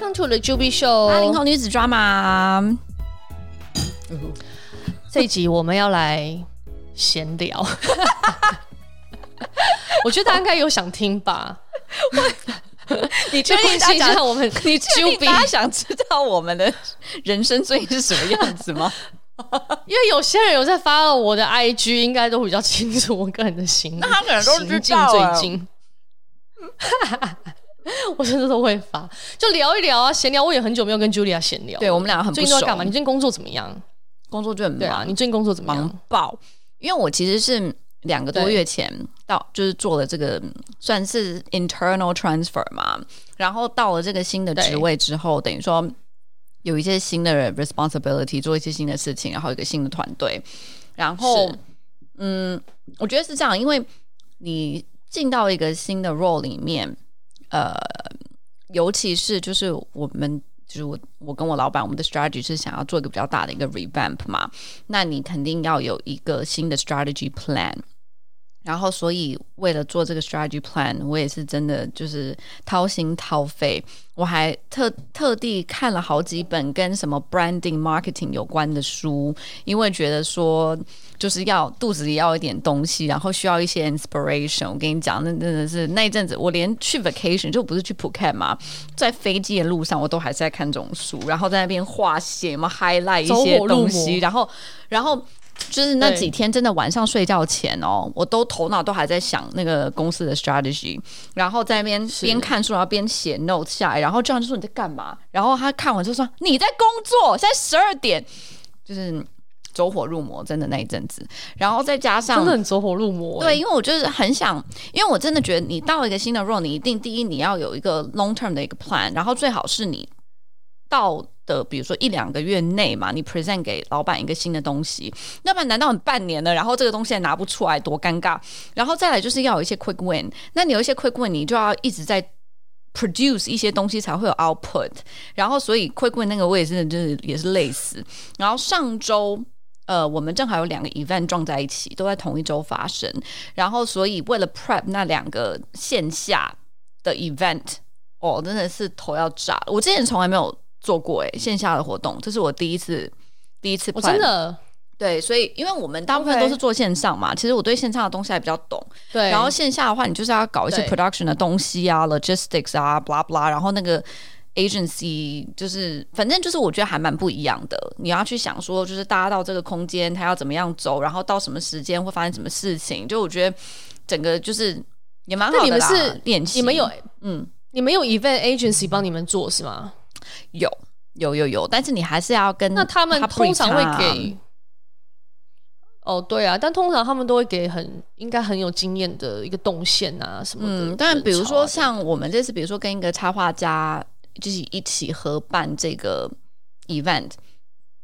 Welcome to the Juby Show，八零后女子 drama。这一集我们要来闲聊，我觉得大家应该有想听吧？你确定大家我们？你确定大家想知道我们的人生最近是什么样子吗？因为有些人有在发我的 IG，应该都比较清楚我个人的行，那他可能都知道最近。我真的都会发，就聊一聊啊，闲聊。我也很久没有跟 Julia 闲聊，对我们两个很不熟。最近都在干嘛？你最近工作怎么样？工作就很忙。啊，你最近工作怎么样？忙爆！因为我其实是两个多月前到，就是做了这个算是 internal transfer 嘛，然后到了这个新的职位之后，等于说有一些新的 responsibility，做一些新的事情，然后有一个新的团队。然后，嗯，我觉得是这样，因为你进到一个新的 role 里面。呃，尤其是就是我们就是我我跟我老板，我们的 strategy 是想要做一个比较大的一个 revamp 嘛，那你肯定要有一个新的 strategy plan。然后，所以为了做这个 strategy plan，我也是真的就是掏心掏肺，我还特特地看了好几本跟什么 branding marketing 有关的书，因为觉得说就是要肚子里要一点东西，然后需要一些 inspiration。我跟你讲，那真的是那一阵子，我连去 vacation 就不是去 Phuket 嘛，在飞机的路上，我都还是在看这种书，然后在那边画写嘛 highlight 一些东西，然后然后。就是那几天，真的晚上睡觉前哦，我都头脑都还在想那个公司的 strategy，然后在那边边看书，然后边写 notes 下来，然后这样就说你在干嘛？然后他看完就说你在工作，现在十二点，就是走火入魔，真的那一阵子。然后再加上真的很走火入魔，对，因为我就是很想，因为我真的觉得你到一个新的 role，你一定第一你要有一个 long term 的一个 plan，然后最好是你到。的，比如说一两个月内嘛，你 present 给老板一个新的东西，要不然难道你半年了，然后这个东西还拿不出来，多尴尬？然后再来就是要有一些 quick win，那你有一些 quick win，你就要一直在 produce 一些东西才会有 output，然后所以 quick win 那个我也是就是也是累死。然后上周呃，我们正好有两个 event 撞在一起，都在同一周发生，然后所以为了 prep 那两个线下的 event，哦，真的是头要炸了，我之前从来没有。做过哎、欸，线下的活动，这是我第一次，第一次。我真的对，所以因为我们大部分都是做线上嘛.其实我对线上的东西还比较懂。对，然后线下的话，你就是要搞一些 production 的东西啊，logistics 啊，blah blah，然后那个 agency 就是，反正就是我觉得还蛮不一样的。你要去想说，就是大家到这个空间，他要怎么样走，然后到什么时间会发生什么事情，就我觉得整个就是也蛮好的。你们是练习，你们有嗯，你们有 event agency 帮你们做是吗？有有有有，但是你还是要跟那他们通常会给哦，对啊，但通常他们都会给很应该很有经验的一个动线啊什么的。嗯，但比如说像我们这次，比如说跟一个插画家就是一起合办这个 event，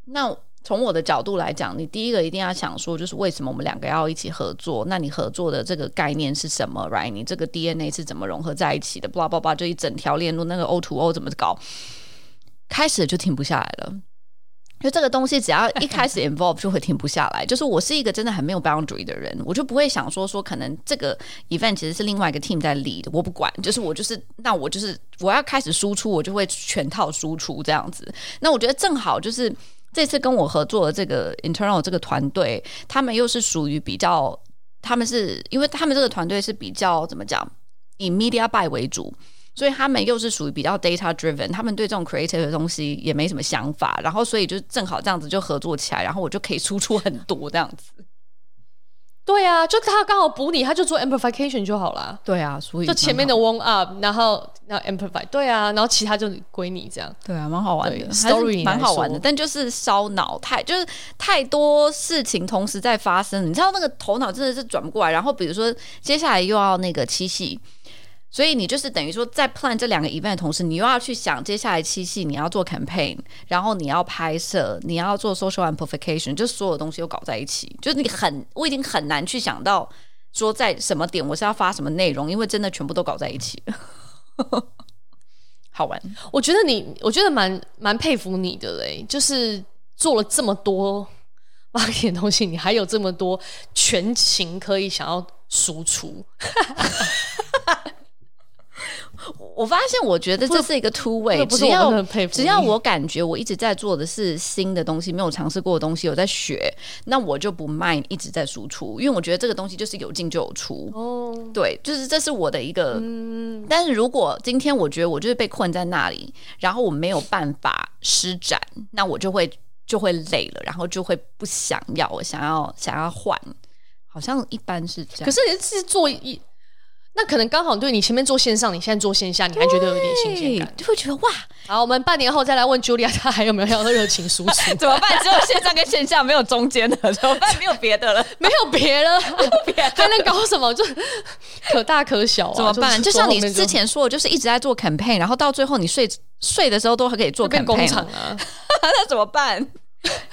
那从我的角度来讲，你第一个一定要想说，就是为什么我们两个要一起合作？那你合作的这个概念是什么？Right？你这个 DNA 是怎么融合在一起的？blah blah blah，就一整条链路，那个 O to O 怎么搞？开始就停不下来了，就这个东西只要一开始 involve 就会停不下来。就是我是一个真的很没有 boundary 的人，我就不会想说说可能这个 event 其实是另外一个 team 在 lead，我不管，就是我就是那我就是我要开始输出，我就会全套输出这样子。那我觉得正好就是这次跟我合作的这个 internal 这个团队，他们又是属于比较，他们是因为他们这个团队是比较怎么讲，以 media buy 为主。所以他们又是属于比较 data driven，他们对这种 creative 的东西也没什么想法，然后所以就正好这样子就合作起来，然后我就可以输出很多这样子。对啊，就他刚好补你，他就做 amplification 就好了。对啊，所以就前面的 warm up，然后然后 amplify，对啊，然后其他就归你这样。对啊，蛮好玩的，story 蛮好玩的，但就是烧脑太，就是太多事情同时在发生，你知道那个头脑真的是转不过来。然后比如说接下来又要那个七夕。所以你就是等于说，在 plan 这两个 event 的同时，你又要去想接下来七夕你要做 campaign，然后你要拍摄，你要做 social amplification，就所有东西都搞在一起。就是你很，我已经很难去想到说在什么点我是要发什么内容，因为真的全部都搞在一起。好玩，我觉得你，我觉得蛮蛮佩服你的嘞，就是做了这么多挖钱东西，你还有这么多全情可以想要输出。我发现，我觉得这是一个 two way，只要只要我感觉我一直在做的是新的东西，没有尝试过的东西，我在学，那我就不 mind 一直在输出，因为我觉得这个东西就是有进就有出。哦，对，就是这是我的一个。嗯，但是如果今天我觉得我就是被困在那里，然后我没有办法施展，那我就会就会累了，然后就会不想要，我想要想要换，好像一般是这样。可是你是做一。那可能刚好对你前面做线上，你现在做线下，你还觉得有一点新鲜感，就会觉得哇！好，我们半年后再来问 Julia，她还有没有要热情输出？怎么办？只有线上跟线下，没有中间的，怎么办？没有别的了，没有别的了，还能搞什么？就可大可小啊，怎么办？就像你之前说的，就是一直在做 campaign，然后到最后你睡睡的时候都还可以做 campaign 工厂啊，那怎么办？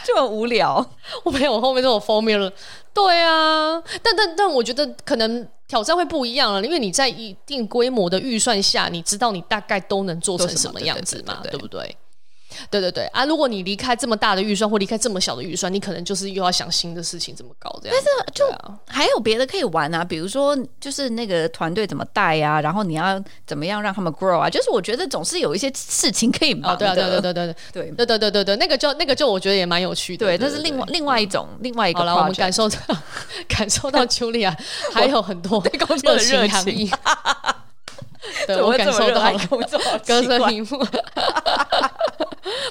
就很无聊。我没有，我后面都有 formula。对啊，但但但我觉得可能。挑战会不一样了，因为你在一定规模的预算下，你知道你大概都能做成什么样子嘛，对不对？对对对啊！如果你离开这么大的预算，或离开这么小的预算，你可能就是又要想新的事情怎么搞这样。但是就还有别的可以玩啊，比如说就是那个团队怎么带啊，然后你要怎么样让他们 grow 啊？就是我觉得总是有一些事情可以忙的。对对对对对对对对对对对对，那个就那个就我觉得也蛮有趣的。对，那是另外另外一种另外一个。好了，我们感受到 感受到茱莉亚还有很多对工作的热情。对我感受到工作 歌声屏幕。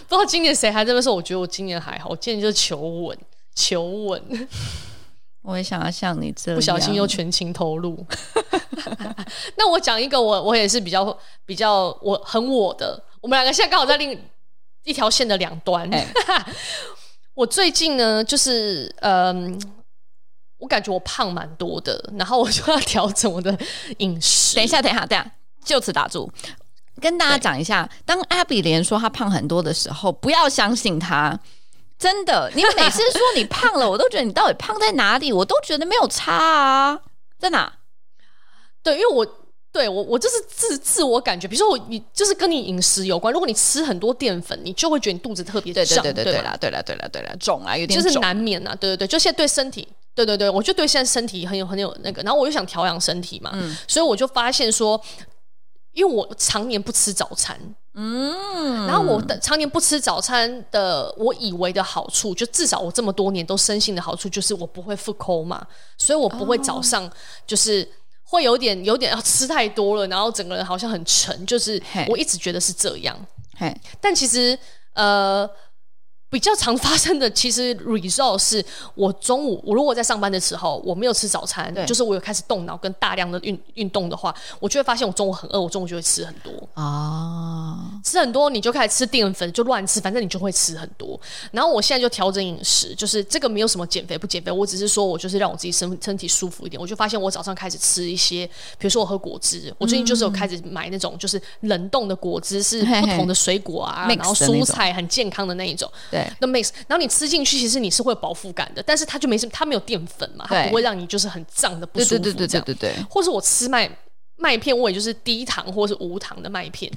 不知道今年谁还在那说？我觉得我今年还好，我今年就是求稳，求稳。我也想要像你这样，不小心又全情投入。那我讲一个我，我我也是比较比较我很我的。我们两个现在刚好在另一条线的两端。欸、我最近呢，就是嗯，我感觉我胖蛮多的，然后我就要调整我的饮食。等一下，等一下，等一下，就此打住。跟大家讲一下，当 Abby 连说她胖很多的时候，不要相信她，真的。你每次说你胖了，我都觉得你到底胖在哪里？我都觉得没有差啊，在哪？对，因为我对我我就是自自我感觉，比如说我你就是跟你饮食有关，如果你吃很多淀粉，你就会觉得你肚子特别胀，对对对对啦，对啦对啦对啦，肿啊有点就是难免啊，对对对，就现在对身体，对对对，我就对现在身体很有很有那个，然后我又想调养身体嘛，嗯，所以我就发现说。因为我常年不吃早餐，嗯，然后我的常年不吃早餐的，我以为的好处，就至少我这么多年都深信的好处，就是我不会复抠嘛，所以我不会早上就是会有点有点要吃太多了，然后整个人好像很沉，就是我一直觉得是这样，嘿，但其实呃。比较常发生的，其实 result 是我中午我如果在上班的时候，我没有吃早餐，就是我有开始动脑跟大量的运运动的话，我就会发现我中午很饿，我中午就会吃很多啊，吃很多你就开始吃淀粉，就乱吃，反正你就会吃很多。然后我现在就调整饮食，就是这个没有什么减肥不减肥，我只是说我就是让我自己身身体舒服一点。我就发现我早上开始吃一些，比如说我喝果汁，我最近就是有开始买那种就是冷冻的果汁，是不同的水果啊，然后蔬菜很健康的那一种。那 mix，然后你吃进去，其实你是会有饱腹感的，但是它就没什么，它没有淀粉嘛，它不会让你就是很胀的不舒服。对对对对对对，或是我吃麦麦片，我也就是低糖或是无糖的麦片，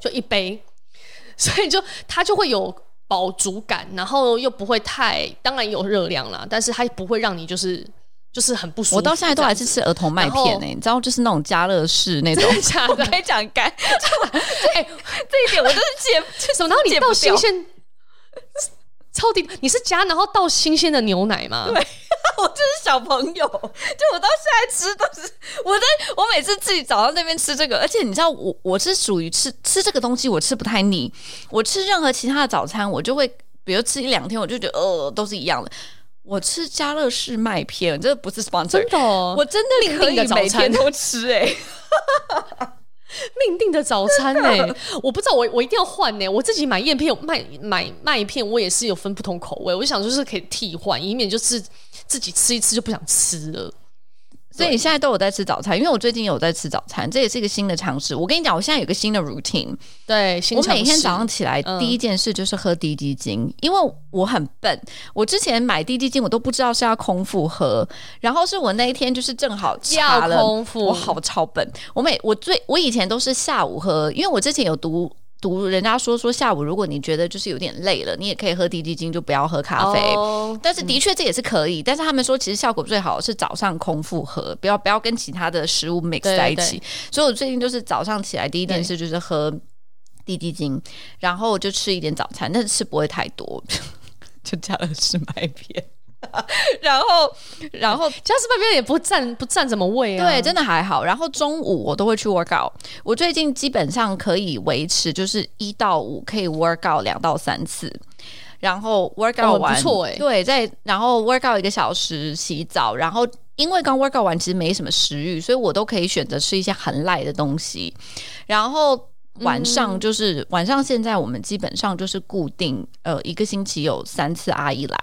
就一杯，所以就它就会有饱足感，然后又不会太，当然有热量啦，但是它不会让你就是就是很不舒服。我到现在都还是吃儿童麦片呢、欸，你知道，就是那种加乐式那种，假的 我可以讲干。哎、欸，这一点我真是解，什么？然后你到新鲜。超低，你是加然后倒新鲜的牛奶吗？对，我就是小朋友，就我到现在吃都是我在我每次自己早上那边吃这个，而且你知道我我是属于吃吃这个东西我吃不太腻，我吃任何其他的早餐我就会，比如吃一两天我就觉得呃都是一样的。我吃家乐氏麦片，这不是 sponsor，真的、哦，我真的可以每天都吃哎、欸。命定的早餐呢、我不知道，我我一定要换呢、我自己买燕片有麦买麦片，我也是有分不同口味。我就想就是可以替换，以免就是自己吃一吃就不想吃了。所以你现在都有在吃早餐，因为我最近有在吃早餐，这也是一个新的尝试。我跟你讲，我现在有个新的 routine，对，我每天早上起来第一件事就是喝滴鸡精，嗯、因为我很笨，我之前买滴鸡精我都不知道是要空腹喝，然后是我那一天就是正好查了，空腹，我好超笨，我每我最我以前都是下午喝，因为我之前有读。读人家说说下午，如果你觉得就是有点累了，你也可以喝滴滴精，就不要喝咖啡。Oh, 但是的确这也是可以，嗯、但是他们说其实效果最好是早上空腹喝，不要不要跟其他的食物 mix 在一起。所以我最近就是早上起来第一件事就是喝滴滴精，然后就吃一点早餐，但是吃不会太多，就加了士麦片。然后，然后加士麦片也不占不占什么位啊。对，真的还好。然后中午我都会去 work out。我最近基本上可以维持，就是一到五可以 work out 两到三次。然后 work out 完，哦、不错哎。对，在然后 work out 一个小时，洗澡。然后因为刚 work out 完，其实没什么食欲，所以我都可以选择吃一些很 light 的东西。然后晚上就是、嗯、晚上，现在我们基本上就是固定呃一个星期有三次阿姨来。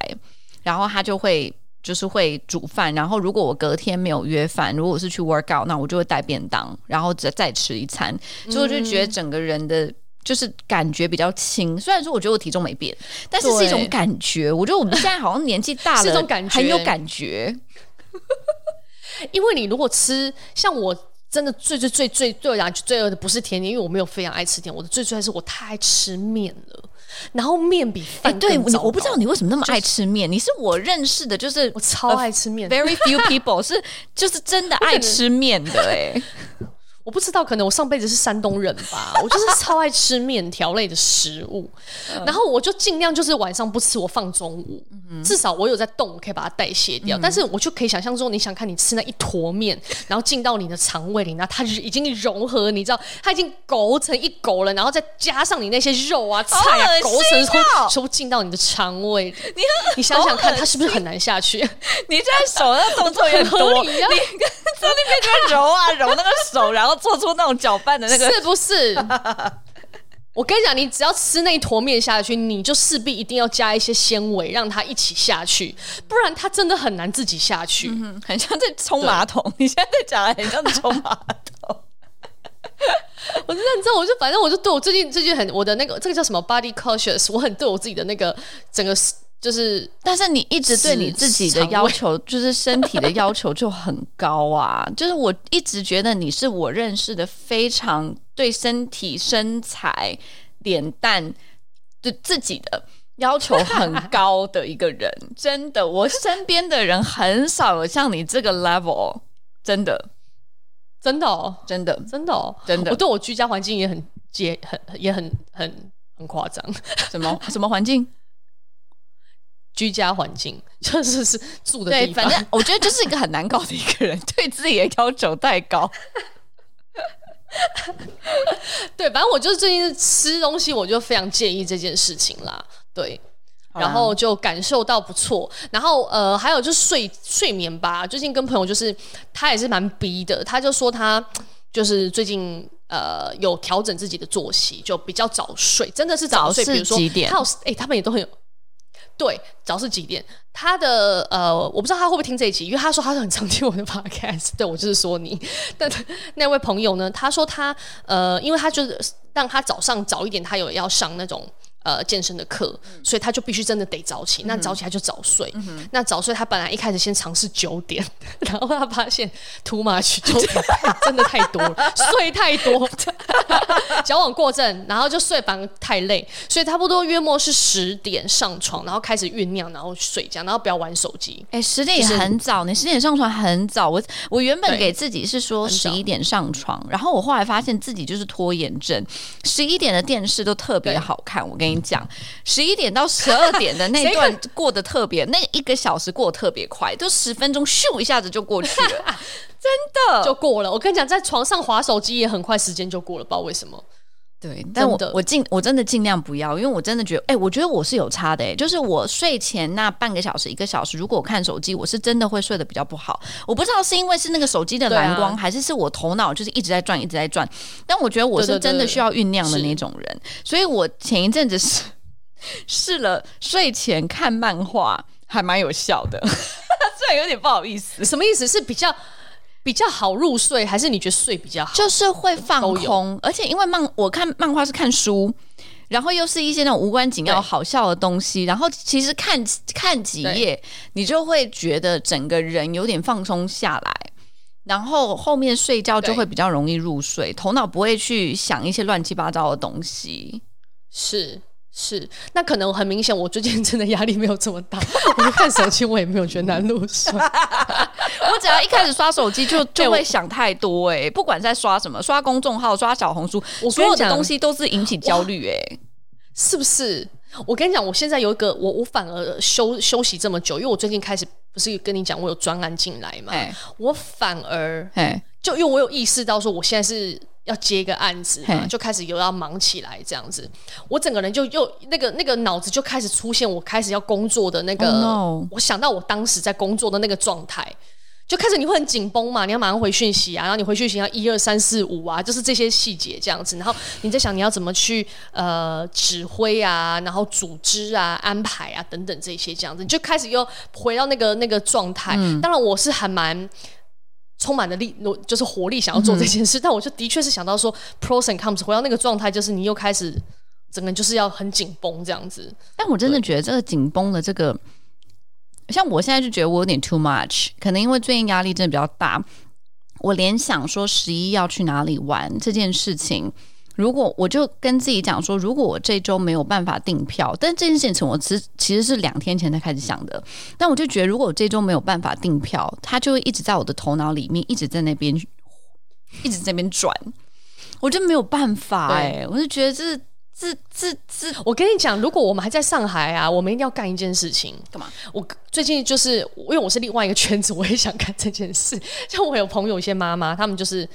然后他就会就是会煮饭，然后如果我隔天没有约饭，如果我是去 work out，那我就会带便当，然后再再吃一餐，所以我就觉得整个人的就是感觉比较轻。虽然说我觉得我体重没变，但是是一种感觉。我觉得我们现在好像年纪大了，是种感觉很有感觉。因为你如果吃像我。真的最最最最对我来讲最恶的不是甜点，因为我没有非常爱吃甜。我的最最爱是我太爱吃面了，然后面比饭对，我不知道你为什么那么爱吃面。就是、你是我认识的，就是我超爱吃面，very few people 是就是真的爱吃面的哎、欸。我不知道，可能我上辈子是山东人吧，我就是超爱吃面条类的食物，然后我就尽量就是晚上不吃，我放中午，至少我有在动，可以把它代谢掉。但是我就可以想象说，你想看你吃那一坨面，然后进到你的肠胃里，那它就已经融合，你知道，它已经勾成一勾了，然后再加上你那些肉啊、菜啊，勾成全部进到你的肠胃。你你想想看，它是不是很难下去？你现在手那动作也多，你跟在那边就揉啊揉那个手，然后。做出那种搅拌的那个，是不是？我跟你讲，你只要吃那一坨面下去，你就势必一定要加一些纤维，让它一起下去，不然它真的很难自己下去，嗯、很像在冲马桶。你现在在讲的很像在冲马桶。我真的，你知道，我就反正我就对我最近最近很我的那个这个叫什么 body cautious，我很对我自己的那个整个。就是，但是你一直对你自己的要求，就是身体的要求就很高啊。就是我一直觉得你是我认识的非常对身体、身材、脸蛋对自己的要求很高的一个人。真的，我身边的人很少有像你这个 level。真的，真的哦，真的，真的哦，真的。我对我居家环境也很接，很也很很很夸张。什么什么环境？居家环境 就是是住的地方，对，反正我觉得就是一个很难搞的一个人，对自己的要求太高。对，反正我就是最近吃东西，我就非常介意这件事情啦。对，然后就感受到不错。然后呃，还有就是睡睡眠吧。最近跟朋友就是他也是蛮逼的，他就说他就是最近呃有调整自己的作息，就比较早睡，真的是早睡。早是几点？他有哎、欸，他们也都很有。对，早是几点？他的呃，我不知道他会不会听这一集，因为他说他是很常听我的 podcast。对，我就是说你，但那位朋友呢？他说他呃，因为他就是让他早上早一点，他有要上那种。呃，健身的课，所以他就必须真的得早起。那早起他就早睡。那早睡他本来一开始先尝试九点，然后他发现 too much 九点真的太多了，睡太多，矫枉过正，然后就睡反而太累，所以差不多约莫是十点上床，然后开始酝酿，然后睡觉，然后不要玩手机。哎，十点也很早，你十点上床很早。我我原本给自己是说十一点上床，然后我后来发现自己就是拖延症，十一点的电视都特别好看。我跟你。跟你讲，十一点到十二点的那段过得特别，那一个小时过得特别快，都十分钟咻一下子就过去了，真的就过了。我跟你讲，在床上划手机也很快，时间就过了，不知道为什么。对，但我我尽我真的尽量不要，因为我真的觉得，哎、欸，我觉得我是有差的、欸，哎，就是我睡前那半个小时、一个小时，如果我看手机，我是真的会睡得比较不好。我不知道是因为是那个手机的蓝光，啊、还是是我头脑就是一直在转、一直在转。但我觉得我是真的需要酝酿的那种人，所以我前一阵子是试了睡前看漫画，还蛮有效的，虽然有点不好意思。什么意思？是比较。比较好入睡，还是你觉得睡比较好？就是会放空，而且因为漫我看漫画是看书，然后又是一些那种无关紧要、好笑的东西，然后其实看看几页，你就会觉得整个人有点放松下来。然后后面睡觉就会比较容易入睡，头脑不会去想一些乱七八糟的东西。是是，那可能很明显，我最近真的压力没有这么大，我看手机我也没有觉得难入睡。我只要一开始刷手机就 就会想太多哎、欸，不管在刷什么，刷公众号、刷小红书，我所有的东西都是引起焦虑哎、欸，是不是？我跟你讲，我现在有一个，我我反而休休息这么久，因为我最近开始不是跟你讲我有专案进来嘛，我反而就因为我有意识到说我现在是要接一个案子嘛，就开始又要忙起来这样子，我整个人就又那个那个脑子就开始出现我开始要工作的那个，我想到我当时在工作的那个状态。就开始你会很紧绷嘛，你要马上回讯息啊，然后你回讯息要一二三四五啊，就是这些细节这样子。然后你在想你要怎么去呃指挥啊，然后组织啊、安排啊等等这些这样子，你就开始又回到那个那个状态。嗯、当然我是还蛮充满了力，就是活力想要做这件事。嗯、但我就的确是想到说 pros and cons，回到那个状态，就是你又开始整个就是要很紧绷这样子。但我真的觉得这个紧绷的这个。像我现在就觉得我有点 too much，可能因为最近压力真的比较大，我联想说十一要去哪里玩这件事情，如果我就跟自己讲说，如果我这周没有办法订票，但这件事情我其实其实是两天前才开始想的，但我就觉得如果我这周没有办法订票，它就会一直在我的头脑里面一直在那边一直在那边转，我就没有办法哎、欸，我就觉得这是。这这这，我跟你讲，如果我们还在上海啊，我们一定要干一件事情。干嘛？我最近就是因为我是另外一个圈子，我也想干这件事。像我有朋友，一些妈妈，他们就是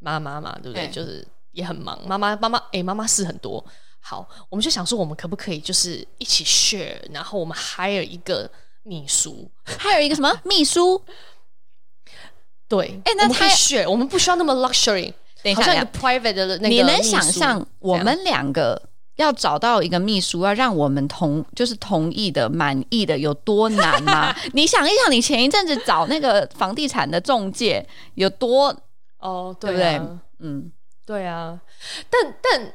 妈妈嘛，对不对？欸、就是也很忙。妈妈妈妈，哎，妈妈事很多。好，我们就想说，我们可不可以就是一起 share，然后我们 hire 一个秘书，hire 一个什么 秘书？对，哎、欸，那他 share，我们不需要那么 luxury。等一下，好像一个 private 的那个，你能想象我们两个要找到一个秘书，要让我们同就是同意的、满意的有多难吗？你想一想，你前一阵子找那个房地产的中介有多哦，对不对？嗯，对啊，但但。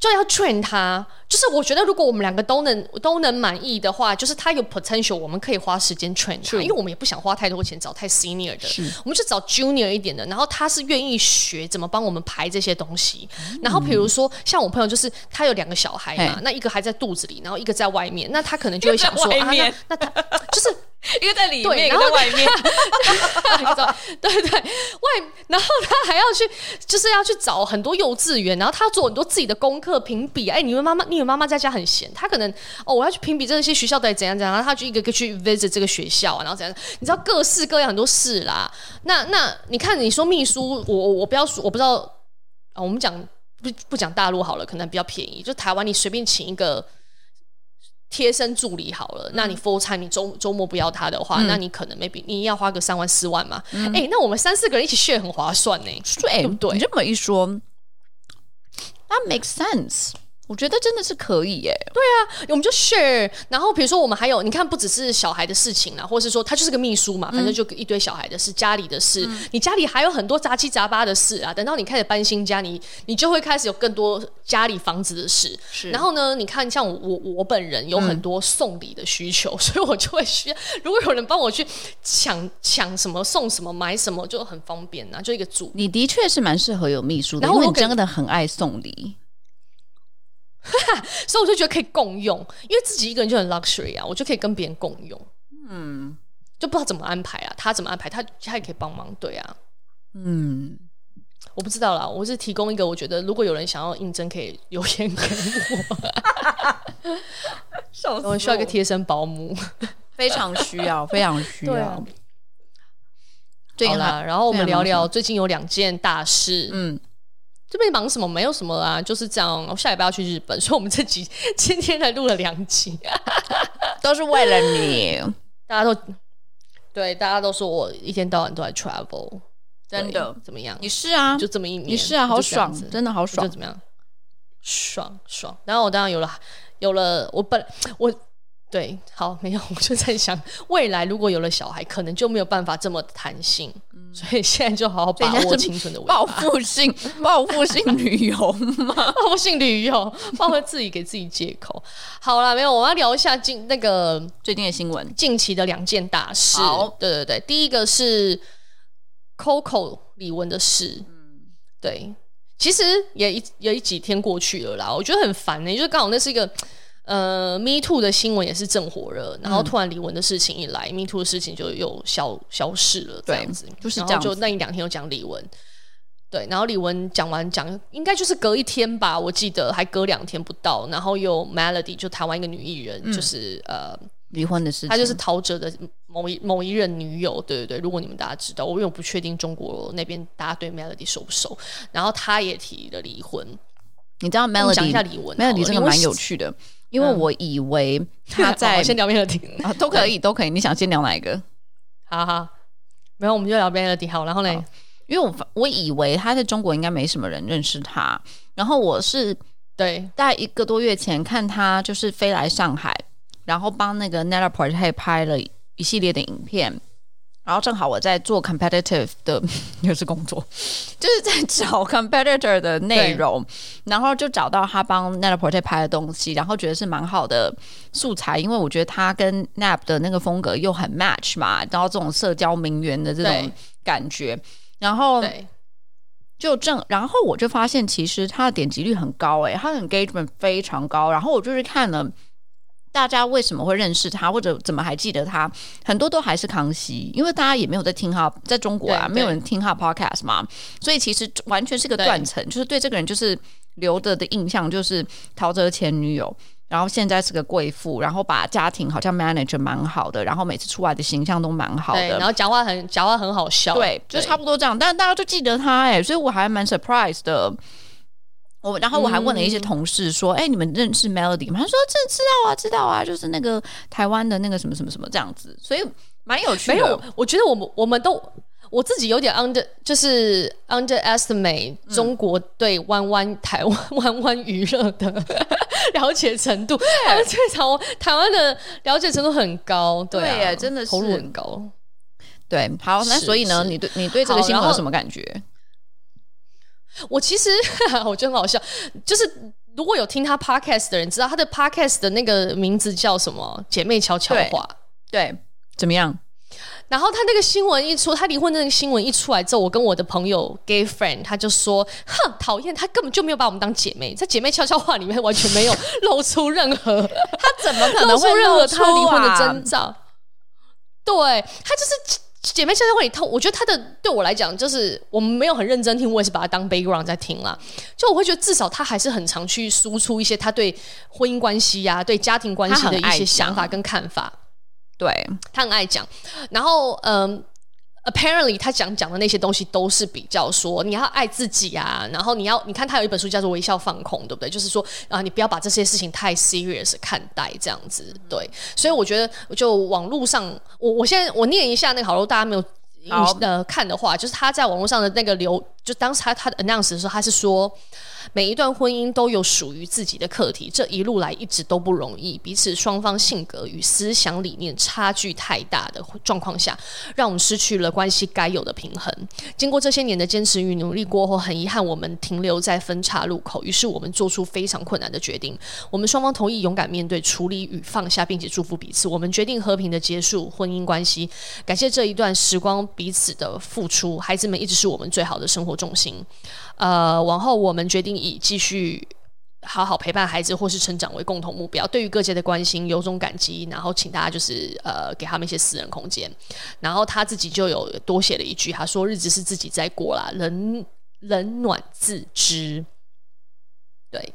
就要 train 他，就是我觉得如果我们两个都能都能满意的话，就是他有 potential，我们可以花时间 train 他，因为我们也不想花太多钱找太 senior 的，我们就找 junior 一点的，然后他是愿意学怎么帮我们排这些东西。然后比如说像我朋友，就是他有两个小孩嘛，那一个还在肚子里，然后一个在外面，那他可能就会想说啊，那那他就是。一个在里面，一个在外面。对 对对，外，然后他还要去，就是要去找很多幼稚园，然后他要做很多自己的功课评比。哎，你们妈妈，你们妈妈在家很闲，他可能哦，我要去评比这些学校到底怎样怎样，然后他就一个个去 visit 这个学校啊，然后怎样，你知道各式各样很多事啦。那那你看，你说秘书，我我我不要说，我不知道啊，我们讲不不讲大陆好了，可能比较便宜，就台湾，你随便请一个。贴身助理好了，那你 full time 你周周末不要他的话，嗯、那你可能 maybe 你要花个三万四万嘛？哎、那我们三四个人一起 share 很划算呢、欸，对不对？你这么一说，，that makes sense。我觉得真的是可以耶，对啊，我们就 share。然后比如说我们还有，你看不只是小孩的事情啦，或者是说他就是个秘书嘛，反正就一堆小孩的事、家里的事，嗯、你家里还有很多杂七杂八的事啊。等到你开始搬新家，你你就会开始有更多家里房子的事。是，然后呢，你看像我我我本人有很多送礼的需求，嗯、所以我就会需要，如果有人帮我去抢抢什么送什么买什么，就很方便啊，就一个组。你的确是蛮适合有秘书的，然后我真的很爱送礼。所以我就觉得可以共用，因为自己一个人就很 luxury 啊，我就可以跟别人共用。嗯，就不知道怎么安排啊，他怎么安排，他他也可以帮忙，对啊。嗯，我不知道啦，我是提供一个，我觉得如果有人想要应征，可以留言给 我。我需要一个贴身保姆，非常需要，非常需要。对啦，然后我们聊聊最近有两件大事。嗯。这边忙什么？没有什么啊，就是这样。我下礼拜要去日本，所以我们这集 今天才录了两集，都是为了你。大家都对，大家都说我一天到晚都在 travel，真的怎么样？你是啊，就这么一年，你是啊，好爽，真的好爽，就怎么样？爽爽。然后我当然有了，有了，我本我。对，好，没有，我就在想，未来如果有了小孩，可能就没有办法这么弹性，嗯、所以现在就好好把握青春的尾巴。报复性，报复性旅游嘛，报复性旅游，报复自己给自己借口。好了，没有，我要聊一下近那个最近的新闻，近期的两件大事。好，对对对，第一个是 Coco 李玟的事，嗯，对，其实也一也一几天过去了啦，我觉得很烦呢、欸，就是刚好那是一个呃 Me Too 的新闻也是正火热，然后突然李玟的事情一来、嗯、，Me Too 的事情就又消消失了，这样子，就是这样，就那一两天又讲李玟。对，然后李玟讲完讲，应该就是隔一天吧，我记得还隔两天不到，然后又 Melody 就台湾一个女艺人，嗯、就是呃离婚的事情，她就是陶喆的某一某一任女友，对对对。如果你们大家知道，我因为我不确定中国那边大家对 Melody 熟不熟，然后她也提了离婚。你知道 Melody 讲一下李玟，Melody 这个蛮有趣的，因为我以为他在、嗯、先聊 Melody 啊，都可以都可以，你想先聊哪一个？好好，没有我们就聊 Melody 好，然后呢？因为我我以为他在中国应该没什么人认识他，然后我是对，大概一个多月前看他就是飞来上海，然后帮那个 Net-a-Porter 拍了一系列的影片，然后正好我在做 competitive 的 又是工作，就是在找 competitor 的内容，然后就找到他帮 Net-a-Porter 拍的东西，然后觉得是蛮好的素材，因为我觉得他跟 Nap 的那个风格又很 match 嘛，然后这种社交名媛的这种感觉。然后，就正，然后我就发现，其实他的点击率很高，诶，他的 engagement 非常高。然后我就是看了大家为什么会认识他，或者怎么还记得他，很多都还是康熙，因为大家也没有在听他，在中国啊，没有人听他 podcast 嘛，所以其实完全是个断层，就是对这个人就是留着的印象就是陶喆前女友。然后现在是个贵妇，然后把家庭好像 manage 蛮好的，然后每次出来的形象都蛮好的，然后讲话很讲话很好笑，对，就差不多这样。但是大家就记得他哎，所以我还蛮 surprised 的。我然后我还问了一些同事说：“哎、嗯，你们认识 Melody 吗？”他说：“这知道啊，知道啊，就是那个台湾的那个什么什么什么这样子。”所以蛮有趣的。没有，我觉得我们我们都。我自己有点 under，就是 underestimate 中国对弯弯台湾弯弯娱乐的 了解程度，而且台台湾的了解程度很高，对啊，对真的是投入很高。对，好，那所以呢，你对你对这个新闻有什么感觉？我其实 我觉得很好笑，就是如果有听他 podcast 的人知道他的 podcast 的那个名字叫什么？姐妹悄悄话，对，怎么样？然后他那个新闻一出，他离婚的那个新闻一出来之后，我跟我的朋友 gay friend 他就说：“哼，讨厌，他根本就没有把我们当姐妹，在姐妹悄悄话里面完全没有露出任何，他怎么可能会露出任何他离婚的征兆？对，他就是姐妹现在会里头，我觉得他的对我来讲，就是我们没有很认真听，我也是把它当 background 在听啦。就我会觉得至少他还是很常去输出一些他对婚姻关系呀、啊、对家庭关系的一些想法跟看法。”对，他很爱讲，然后嗯，apparently 他讲讲的那些东西都是比较说你要爱自己啊，然后你要你看他有一本书叫做《微笑放空》，对不对？就是说啊，你不要把这些事情太 serious 看待这样子。对，所以我觉得就网络上，我我现在我念一下那个，好，如果大家没有呃看的话，就是他在网络上的那个流，就当时他他的 announce 的时候，他是说。每一段婚姻都有属于自己的课题，这一路来一直都不容易。彼此双方性格与思想理念差距太大的状况下，让我们失去了关系该有的平衡。经过这些年的坚持与努力过后，很遗憾我们停留在分岔路口。于是我们做出非常困难的决定。我们双方同意勇敢面对、处理与放下，并且祝福彼此。我们决定和平的结束婚姻关系。感谢这一段时光彼此的付出。孩子们一直是我们最好的生活重心。呃，往后我们决定以继续好好陪伴孩子或是成长为共同目标。对于各界的关心，由衷感激。然后请大家就是呃，给他们一些私人空间。然后他自己就有多写了一句，他说：“日子是自己在过啦，冷冷暖自知。”对，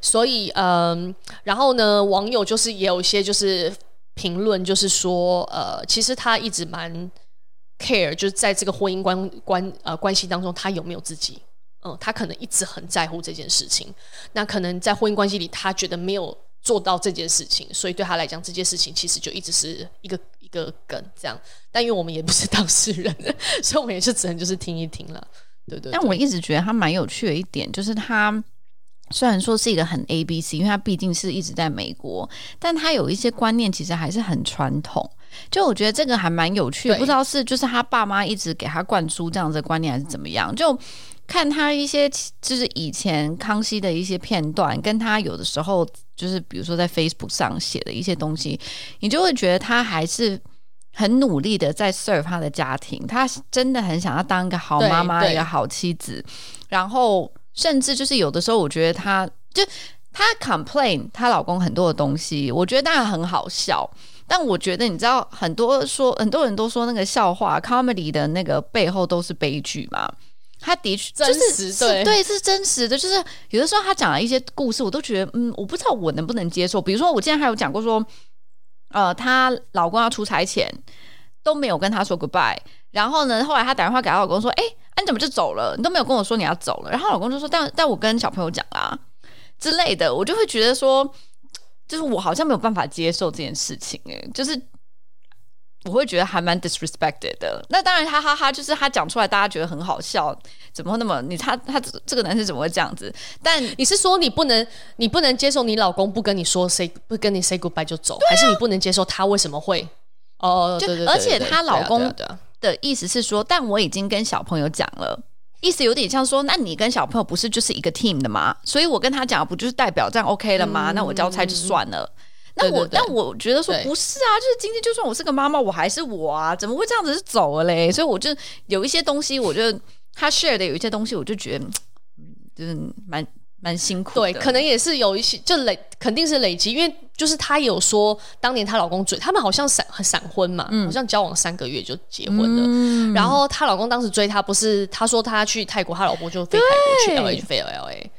所以嗯、然后呢，网友就是也有一些就是评论，就是说呃，其实他一直蛮 care，就是在这个婚姻关关呃关系当中，他有没有自己。嗯，他可能一直很在乎这件事情。那可能在婚姻关系里，他觉得没有做到这件事情，所以对他来讲，这件事情其实就一直是一个一个梗这样。但因为我们也不是 当事人，所以我们也是只能就是听一听了。对对，对。但我一直觉得他蛮有趣的一点，就是他虽然说是一个很 A B C，因为他毕竟是一直在美国，但他有一些观念其实还是很传统。就我觉得这个还蛮有趣的，不知道是就是他爸妈一直给他灌输这样子的观念，还是怎么样？就。看他一些就是以前康熙的一些片段，跟他有的时候就是比如说在 Facebook 上写的一些东西，你就会觉得他还是很努力的在 serve 他的家庭，她真的很想要当一个好妈妈，一个好妻子。然后甚至就是有的时候，我觉得他就她 complain 她老公很多的东西，我觉得当然很好笑。但我觉得你知道，很多说很多人都说那个笑话 comedy 的那个背后都是悲剧嘛。他的确就是是对，是真实的，就是有的时候他讲了一些故事，我都觉得嗯，我不知道我能不能接受。比如说，我之前还有讲过说，呃，她老公要出差前都没有跟她说 goodbye，然后呢，后来她打电话给她老公说，哎，你怎么就走了？你都没有跟我说你要走了。然后老公就说，但但我跟小朋友讲啦之类的，我就会觉得说，就是我好像没有办法接受这件事情，哎，就是。我会觉得还蛮 disrespected 的。那当然，哈哈哈，就是他讲出来，大家觉得很好笑。怎么会那么你他他这个男生怎么会这样子？但你是说你不能你不能接受你老公不跟你说 say 不跟你 say goodbye 就走，啊、还是你不能接受他为什么会？哦，就对对对对而且她老公的意思是说，但我已经跟小朋友讲了，意思有点像说，那你跟小朋友不是就是一个 team 的吗？所以我跟他讲，不就是代表这样 OK 了吗？嗯、那我交差就算了。那我，但我觉得说不是啊，就是今天就算我是个妈妈，我还是我啊，怎么会这样子是走了嘞？所以我就有一些东西，我觉得他 share 的有一些东西，我就觉得，嗯，就是蛮蛮辛苦的。对，可能也是有一些，就累，肯定是累积，因为就是她有说，当年她老公追，他们好像闪很闪婚嘛，嗯、好像交往三个月就结婚了。嗯、然后她老公当时追她，不是她说她去泰国，她老公就飞泰国去，LA 去飞了 LA。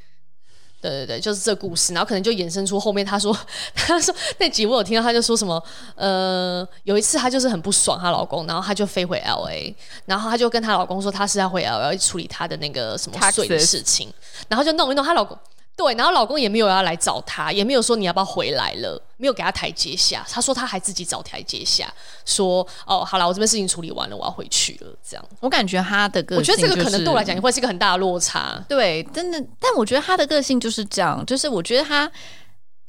对对对，就是这故事，然后可能就衍生出后面他说，他说那集我有听到，他就说什么，呃，有一次他就是很不爽她老公，然后她就飞回 LA，然后她就跟她老公说，她是要回 LA 处理他的那个什么税的事情然后就弄一弄，她老公。对，然后老公也没有要来找她，也没有说你要不要回来了，没有给她台阶下。他说他还自己找台阶下，说哦，好了，我这边事情处理完了，我要回去了。这样，我感觉他的个性、就是，我觉得这个可能对我来讲会是一个很大的落差。对，真的，但我觉得他的个性就是这样，就是我觉得他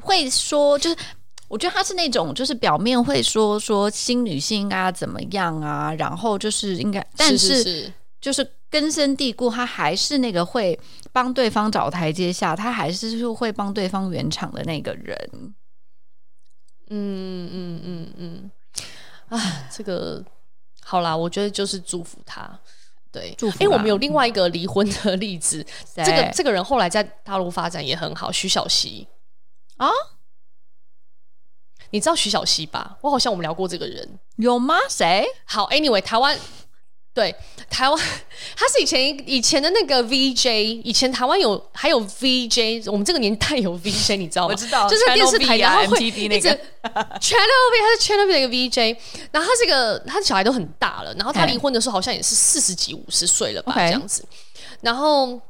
会说，就是我觉得他是那种，就是表面会说说新女性应该怎么样啊，然后就是应该，但是就是根深蒂固，他还是那个会。帮对方找台阶下，他还是是会帮对方圆场的那个人。嗯嗯嗯嗯，啊，这个好啦，我觉得就是祝福他。对，祝福。哎，我们有另外一个离婚的例子，对这个这个人后来在大陆发展也很好，徐小溪啊，你知道徐小溪吧？我好像我们聊过这个人，有吗？谁？好，Anyway，台湾。对，台湾 他是以前以前的那个 VJ，以前台湾有还有 VJ，我们这个年代有 VJ，你知道吗？我知道，就是电视台然后会那个 Channel V，他是 Channel V 的一个 VJ，然后他这个他的小孩都很大了，然后他离婚的时候好像也是四十几五十岁了吧.这样子，然后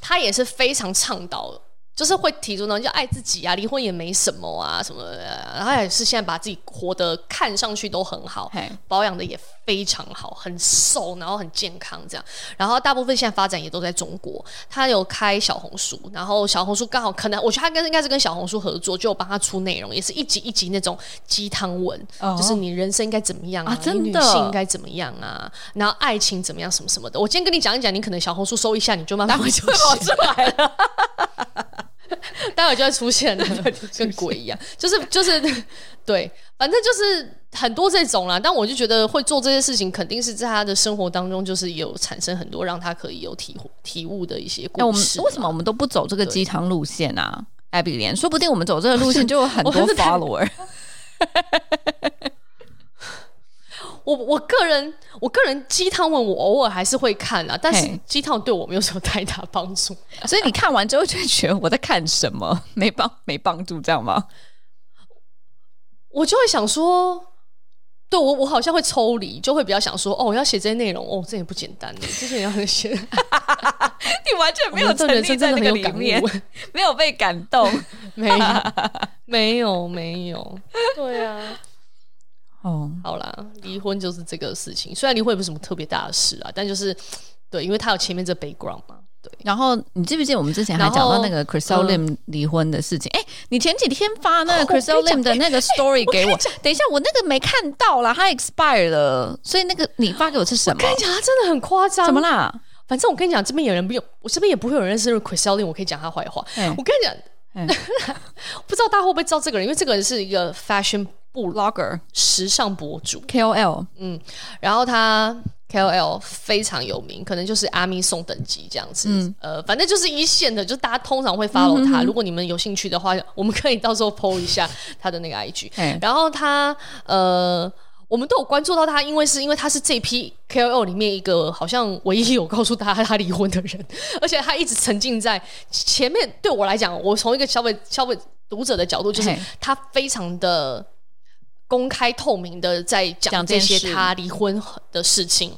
他也是非常倡导。就是会提出呢，就爱自己啊，离婚也没什么啊，什么的，然后也是现在把自己活得看上去都很好，保养的也非常好，很瘦，然后很健康这样。然后大部分现在发展也都在中国，他有开小红书，然后小红书刚好可能，我觉得他跟应该是跟小红书合作，就有帮他出内容，也是一集一集那种鸡汤文，哦、就是你人生应该怎么样啊，啊你女性应该怎么样啊，然后爱情怎么样什么什么的。我今天跟你讲一讲，你可能小红书搜一下，你就慢慢会就会跑出来了。待会就会出现了，跟鬼一样，就是就是，对，反正就是很多这种啦。但我就觉得会做这些事情，肯定是在他的生活当中，就是有产生很多让他可以有体体悟的一些故事。我们为什么我们都不走这个鸡汤路线啊？艾比莲，说不定我们走这个路线 就有很多 follower。我我个人，我个人鸡汤文我偶尔还是会看啊，但是鸡汤对我没有什么太大帮助，所以你看完之后就会觉得我在看什么，没帮没帮助，这样吗？我就会想说，对我我好像会抽离，就会比较想说，哦，我要写这些内容，哦，这也不简单的，这些也要写，你完全没有沉浸在那个里面，没有被感动，没有没有没有，对啊。哦，好啦，离婚就是这个事情。虽然离婚也不是什么特别大的事啊，但就是对，因为他有前面这 background 嘛。对，然后你记不记得我们之前还讲到那个 c h r i s t l Lim 离婚的事情？哎、嗯，你前几天发那个 c h r i s t l Lim 的那个 story 给我，等一下，我那个没看到啦，他 expired 了，所以那个你发给我是什么？我跟你讲，他真的很夸张。怎么啦？反正我跟你讲，这边有人不用，我这边也不会有人认识 Crystal Lim，我可以讲他坏话。嘿我跟你讲。嗯、不知道大家会不会知道这个人？因为这个人是一个 fashion 布 blogger 时尚博主 KOL，嗯，然后他 KOL 非常有名，可能就是阿咪送等级这样子，嗯、呃，反正就是一线的，就大家通常会 follow 他。如果你们有兴趣的话，我们可以到时候 po 一下他的那个 IG。嘿然后他呃。我们都有关注到他，因为是因为他是这批 KOL 里面一个好像唯一有告诉他他离婚的人，而且他一直沉浸在前面。对我来讲，我从一个消费消费读者的角度，就是他非常的公开透明的在讲这些他离婚的事情。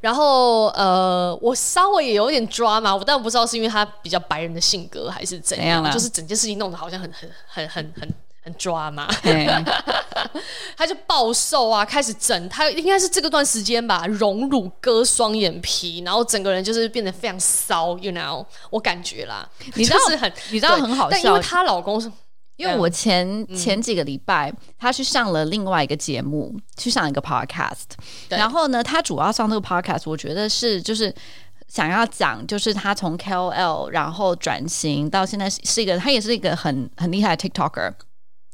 然后呃，我稍微也有点 drama，我但我不知道是因为他比较白人的性格还是怎样，就是整件事情弄得好像很很很很很。很抓嘛，他就暴瘦啊，开始整，他应该是这个段时间吧，荣辱割双眼皮，然后整个人就是变得非常骚，you know，我感觉啦，你知道是很，你知道很好笑，但因为她老公是，因为我前前几个礼拜，他去上了另外一个节目，去上一个 podcast，然后呢，他主要上这个 podcast，我觉得是就是想要讲，就是他从 KOL 然后转型到现在是一个，他也是一个很很厉害的 TikToker。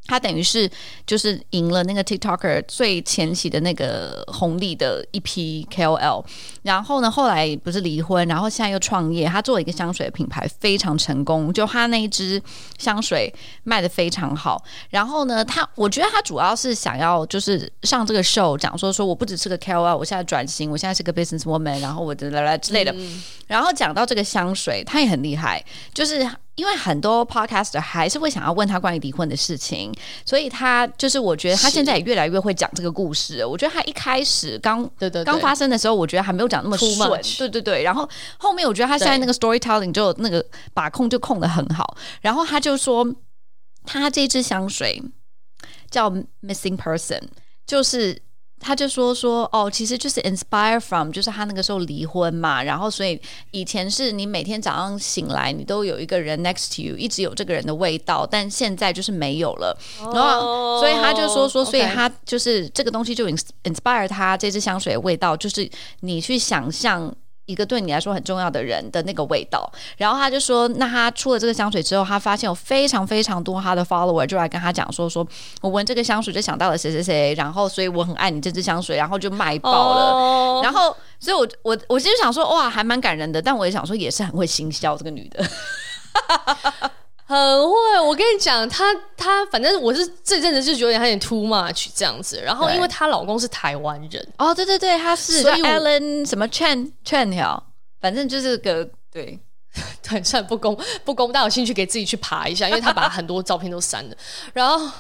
他等于是就是赢了那个 TikToker 最前期的那个红利的一批 KOL，然后呢，后来不是离婚，然后现在又创业，他做了一个香水的品牌，非常成功。就他那一支香水卖得非常好。然后呢，他我觉得他主要是想要就是上这个 show 讲说说我不只是个 KOL，我现在转型，我现在是个 business woman，然后我的来来之类的。然后讲到这个香水，他也很厉害，就是。因为很多 podcaster 还是会想要问他关于离婚的事情，所以他就是我觉得他现在也越来越会讲这个故事。我觉得他一开始刚对对刚发生的时候，我觉得还没有讲那么顺。对对对，然后后面我觉得他现在那个 storytelling 就那个把控就控的很好。然后他就说，他这支香水叫 Missing Person，就是。他就说说哦，其实就是 inspire from，就是他那个时候离婚嘛，然后所以以前是你每天早上醒来，你都有一个人 next to you，一直有这个人的味道，但现在就是没有了。Oh, 然后所以他就说说，所以他就是这个东西就 inspire 他这支香水的味道，就是你去想象。一个对你来说很重要的人的那个味道，然后他就说，那他出了这个香水之后，他发现有非常非常多他的 follower 就来跟他讲说，说我闻这个香水就想到了谁谁谁，然后所以我很爱你这支香水，然后就卖爆了，哦、然后所以我我我其实想说，哇，还蛮感人的，但我也想说，也是很会行销这个女的。很会，我跟你讲，她她反正我是这阵子就觉得有点 too much 这样子。然后因为她老公是台湾人，哦，对对对，他是所以 Alan 什么 Chen Chen 条，反正就是个对对，算不公不公，但有兴趣可以自己去爬一下，因为他把很多照片都删了。然后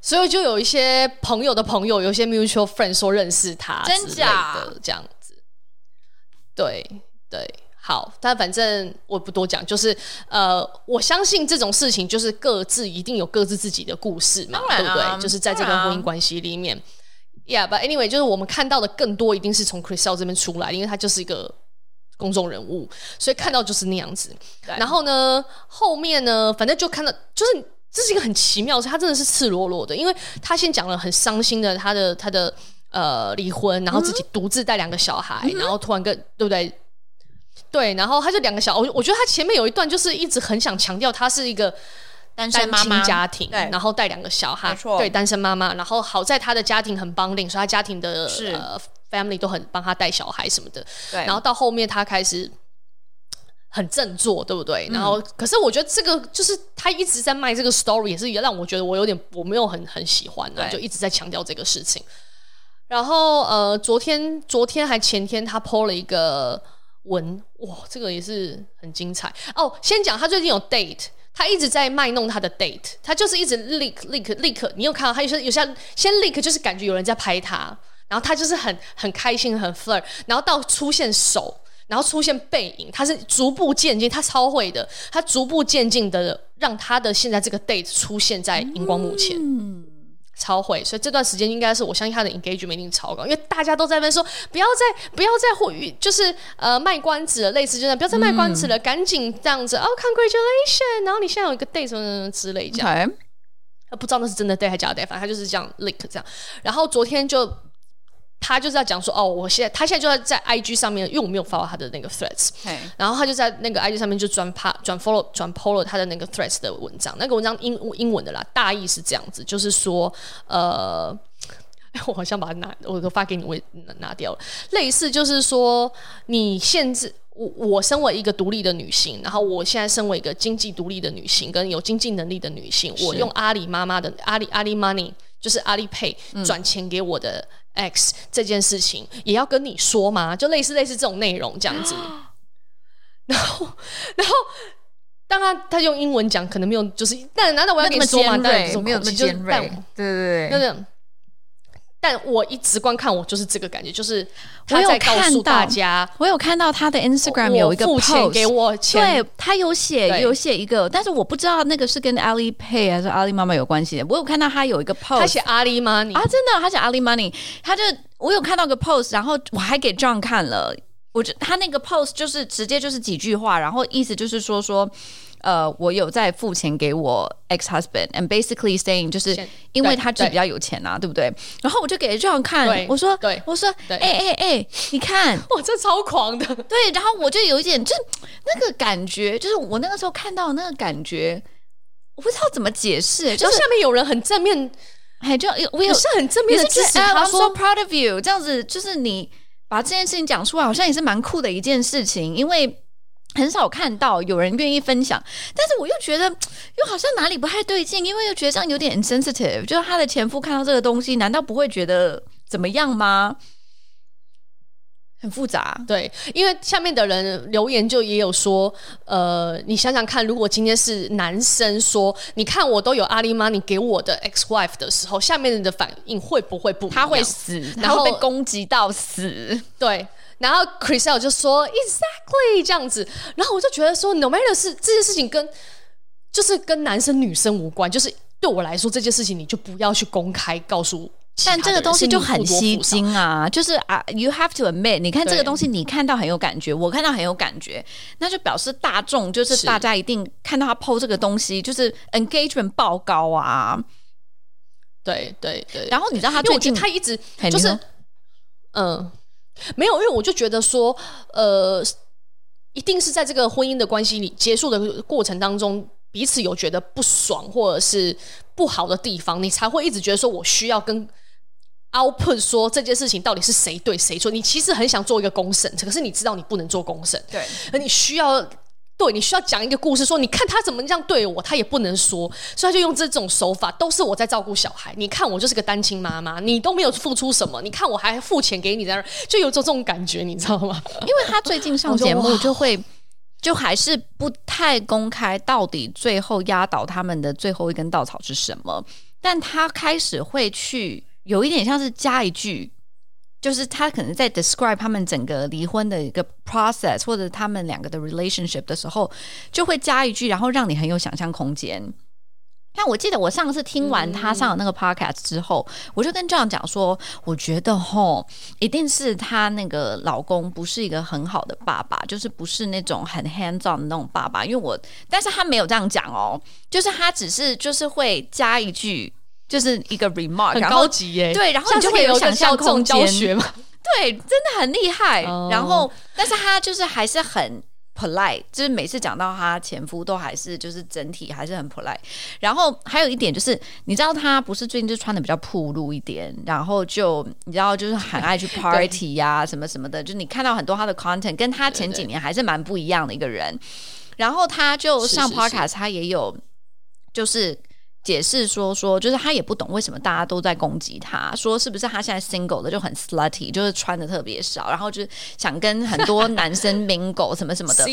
所以就有一些朋友的朋友，有一些 mutual friend 说认识他，真假的这样子，对对。好，但反正我不多讲，就是呃，我相信这种事情就是各自一定有各自自己的故事嘛，啊、对不对？就是在这段婚姻关系里面，Yeah，but anyway，就是我们看到的更多一定是从 Chriselle 这边出来，因为他就是一个公众人物，所以看到就是那样子。然后呢，后面呢，反正就看到，就是这是一个很奇妙的事，他真的是赤裸裸的，因为他先讲了很伤心的他的他的呃离婚，然后自己独自带两个小孩，嗯、然后突然跟对不对？对，然后他就两个小，我我觉得他前面有一段就是一直很想强调他是一个单亲家庭，对，然后带两个小孩，没错，对，单身妈妈。然后好在他的家庭很 bonding，所以他家庭的是呃 family 都很帮他带小孩什么的。对，然后到后面他开始很振作，对不对？嗯、然后可是我觉得这个就是他一直在卖这个 story，也是也让我觉得我有点我没有很很喜欢的，对就一直在强调这个事情。然后呃，昨天昨天还前天他 po 了一个。文哇，这个也是很精彩哦。先讲他最近有 date，他一直在卖弄他的 date，他就是一直 leak leak leak。你有看到他有些有些先 leak，就是感觉有人在拍他，然后他就是很很开心很 flirt，然后到出现手，然后出现背影，他是逐步渐进，他超会的，他逐步渐进的让他的现在这个 date 出现在荧光幕前。嗯超会，所以这段时间应该是我相信他的 engagement 一定超高，因为大家都在问说，不要再不要再呼吁，就是呃卖关子了，类似这样，不要再卖关子了，赶紧这样子哦，congratulation，然后你现在有一个 date 什么什么之类这样，他 Okay. 不知道那是真的 date 还是假的 date，反正他就是这样 link 这样，然后昨天就他就是在讲说，哦，我现在他现在就在在 IG 上面，因为我没有 follow 他的那个 threads，然后他就在那个 IG 上面就转发转 follow 转 follow 他的那个 threads 的文章，那个文章英英文的啦，大意是这样子，就是说，呃，我好像把它拿，我都发给你，我也拿拿掉了，类似就是说，你限制我，我身为一个独立的女性，然后我现在身为一个经济独立的女性，跟有经济能力的女性，我用阿里妈妈的阿里阿里 money，就是阿里 pay 转钱给我的。X 这件事情也要跟你说吗？就类似类似这种内容这样子，然后然后当然他用英文讲可能没有，就是但难道我要跟你说吗？但没有那么尖锐，对对对，那种。但我一直观看，我就是这个感觉，就是他在告诉大家，我有看到他的 Instagram 有一个 post 给我钱，对他有写有写一个，但是我不知道那个是跟 Alipay 还是阿里妈妈有关系的。我有看到他有一个 post，他写阿里 money 啊，真的，他写阿里 money，他就我有看到个 post，然后我还给 John 看了，我就他那个 post 就是直接就是几句话，然后意思就是说说。呃，我有在付钱给我 ex husband，and basically saying 就是因为他就比较有钱啊，对，不对？然后我就给这样看，我说，对，我说，哎哎哎，你看，哇，这超狂的，对。然后我就有一点，就那个感觉，就是我那个时候看到那个感觉，我不知道怎么解释。就是下面有人很正面，哎，就我也是很正面的支持他说 I'm so proud of you，这样子就是你把这件事情讲出来，好像也是蛮酷的一件事情，因为。很少看到有人愿意分享，但是我又觉得又好像哪里不太对劲，因为又觉得这样有点 insensitive。就是他的前夫看到这个东西，难道不会觉得怎么样吗？很复杂，对，因为下面的人留言就也有说，呃，你想想看，如果今天是男生说，你看我都有阿里 money 给我的 ex wife 的时候，下面人的反应会不会不？他会死，然后被攻击到死，对。然后 Chriselle 就说 Exactly 这样子，然后我就觉得说，No matter 是这件事情跟就是跟男生女生无关，就是对我来说这件事情你就不要去公开告诉。但这个东西就很吸睛啊，就是啊，You have to admit，你看这个东西，你看到很有感觉，我看到很有感觉，那就表示大众就是大家一定看到他 PO 这个东西，就是 engagement 爆高啊。对对对，然后你知道他最近他一直就是嗯。没有，因为我就觉得说，呃，一定是在这个婚姻的关系里结束的过程当中，彼此有觉得不爽或者是不好的地方，你才会一直觉得说我需要跟 output 说这件事情到底是谁对谁错。你其实很想做一个公审，可是你知道你不能做公审，对，而你需要。对，你需要讲一个故事，说你看他怎么这样对我，他也不能说，所以他就用这种手法，都是我在照顾小孩。你看我就是个单亲妈妈，你都没有付出什么，你看我还付钱给你在那儿，就有这种感觉，你知道吗？因为他最近上节目 就会，就还是不太公开到底最后压倒他们的最后一根稻草是什么，但他开始会去有一点像是加一句。就是他可能在 describe 他们整个离婚的一个 process，或者他们两个的 relationship 的时候，就会加一句，然后让你很有想象空间。但我记得我上次听完他上的那个 podcast 之后，嗯、我就跟 John 讲说，我觉得吼，一定是他那个老公不是一个很好的爸爸，就是不是那种很 hands on 的那种爸爸。因为我，但是他没有这样讲哦，就是他只是就是会加一句。就是一个 remark，很高级耶。对，然后你就会有想象空间。对，真的很厉害。Oh. 然后，但是他就是还是很 polite，就是每次讲到他前夫都还是就是整体还是很 polite。然后还有一点就是，你知道他不是最近就穿的比较暴露一点，然后就你知道就是很爱去 party 呀、啊、什么什么的，就你看到很多他的 content 跟他前几年还是蛮不一样的一个人。然后他就上 podcast，他也有就是。解释说说，就是他也不懂为什么大家都在攻击他，说是不是他现在 single 的就很 slutty，就是穿的特别少，然后就是想跟很多男生 mingle 什么什么的。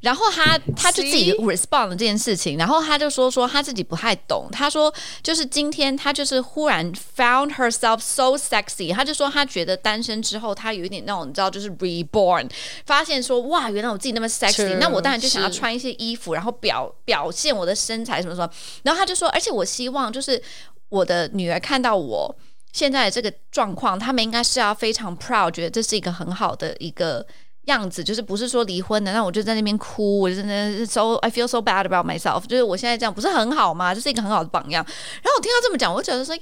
然后他他就自己 respond 了这件事情，然后他就说说他自己不太懂，他说就是今天他就是忽然 found herself so sexy，他就说他觉得单身之后他有一点那种你知道就是 reborn，发现说哇原来我自己那么 sexy，那我当然就想要穿一些衣服，然后表表现我的身材什么什么，然后他就。说，而且我希望就是我的女儿看到我现在的这个状况，他们应该是要非常 proud，觉得这是一个很好的一个样子就是不是说离婚的，那我就在那边哭，我就真的 so I feel so bad about myself，就是我现在这样不是很好吗？就是一个很好的榜样。然后我听他这么讲，我就觉得说呀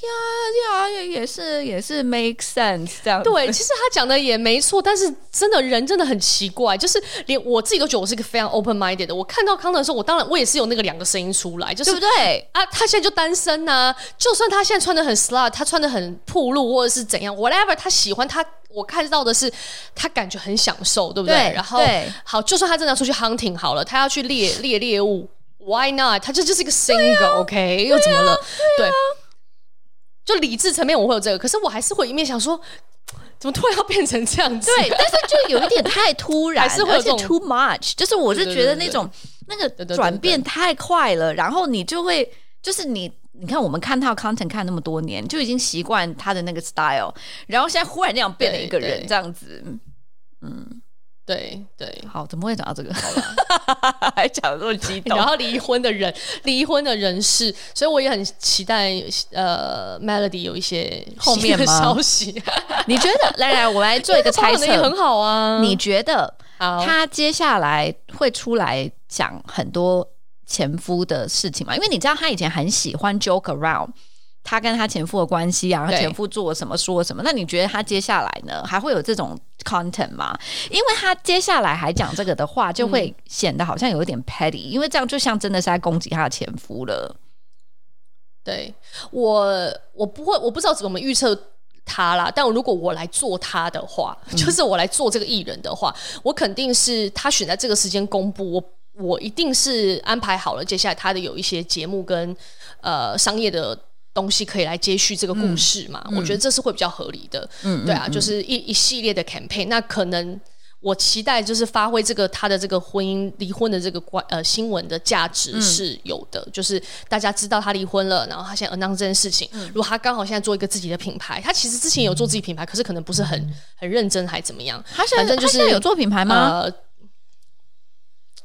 呀也也是也是 make sense 这样。对，其实他讲的也没错，但是真的人真的很奇怪，就是连我自己都觉得我是一个非常 open minded 的。我看到康的时候，我当然我也是有那个两个声音出来，就是对不对啊？他现在就单身呐、啊，就算他现在穿的很 slut，他穿的很暴露或者是怎样，whatever，他喜欢他。我看到的是，他感觉很享受，对不对？对然后，好，就算他真的要出去 hunting 好了，他要去猎猎猎物，Why not？他这就是一个 single，OK？、啊 okay? 又怎么了？对，啊对啊，就理智层面我会有这个，可是我还是会一面想说，怎么突然要变成这样子？对，但是就有一点太突然，还是会有点 too much。就是我是觉得那种那个转变太快了，然后你就会就是你。你看，我们看他的 content 看那么多年，就已经习惯他的那个 style，然后现在忽然那样变了一个人，这样子，嗯，对对，好，怎么会讲到这个？好了，还讲的这么激动。然后离婚的人，离婚的人士，所以我也很期待，呃，Melody 有一些后面的消息。你觉得？来来，我来做一个 猜测，很好啊。你觉得他接下来会出来讲很多？前夫的事情嘛，因为你知道他以前很喜欢 joke around，他跟他前夫的关系啊，他前夫做了什么说什么。那你觉得他接下来呢，还会有这种 content 吗？因为他接下来还讲这个的话，就会显得好像有一点 petty，、嗯、因为这样就像真的是在攻击他的前夫了。对我，我不会，我不知道怎么预测他啦。但如果我来做他的话，嗯、就是我来做这个艺人的话，我肯定是他选在这个时间公布我。我一定是安排好了，接下来他的有一些节目跟呃商业的东西可以来接续这个故事嘛？嗯、我觉得这是会比较合理的。嗯，对啊，嗯、就是一一系列的 campaign。那可能我期待就是发挥这个他的这个婚姻离婚的这个关呃新闻的价值是有的，嗯、就是大家知道他离婚了，然后他现在 announce 这件事情。嗯、如果他刚好现在做一个自己的品牌，他其实之前有做自己品牌，可是可能不是很很认真还怎么样？他现在反正就是有做品牌吗？呃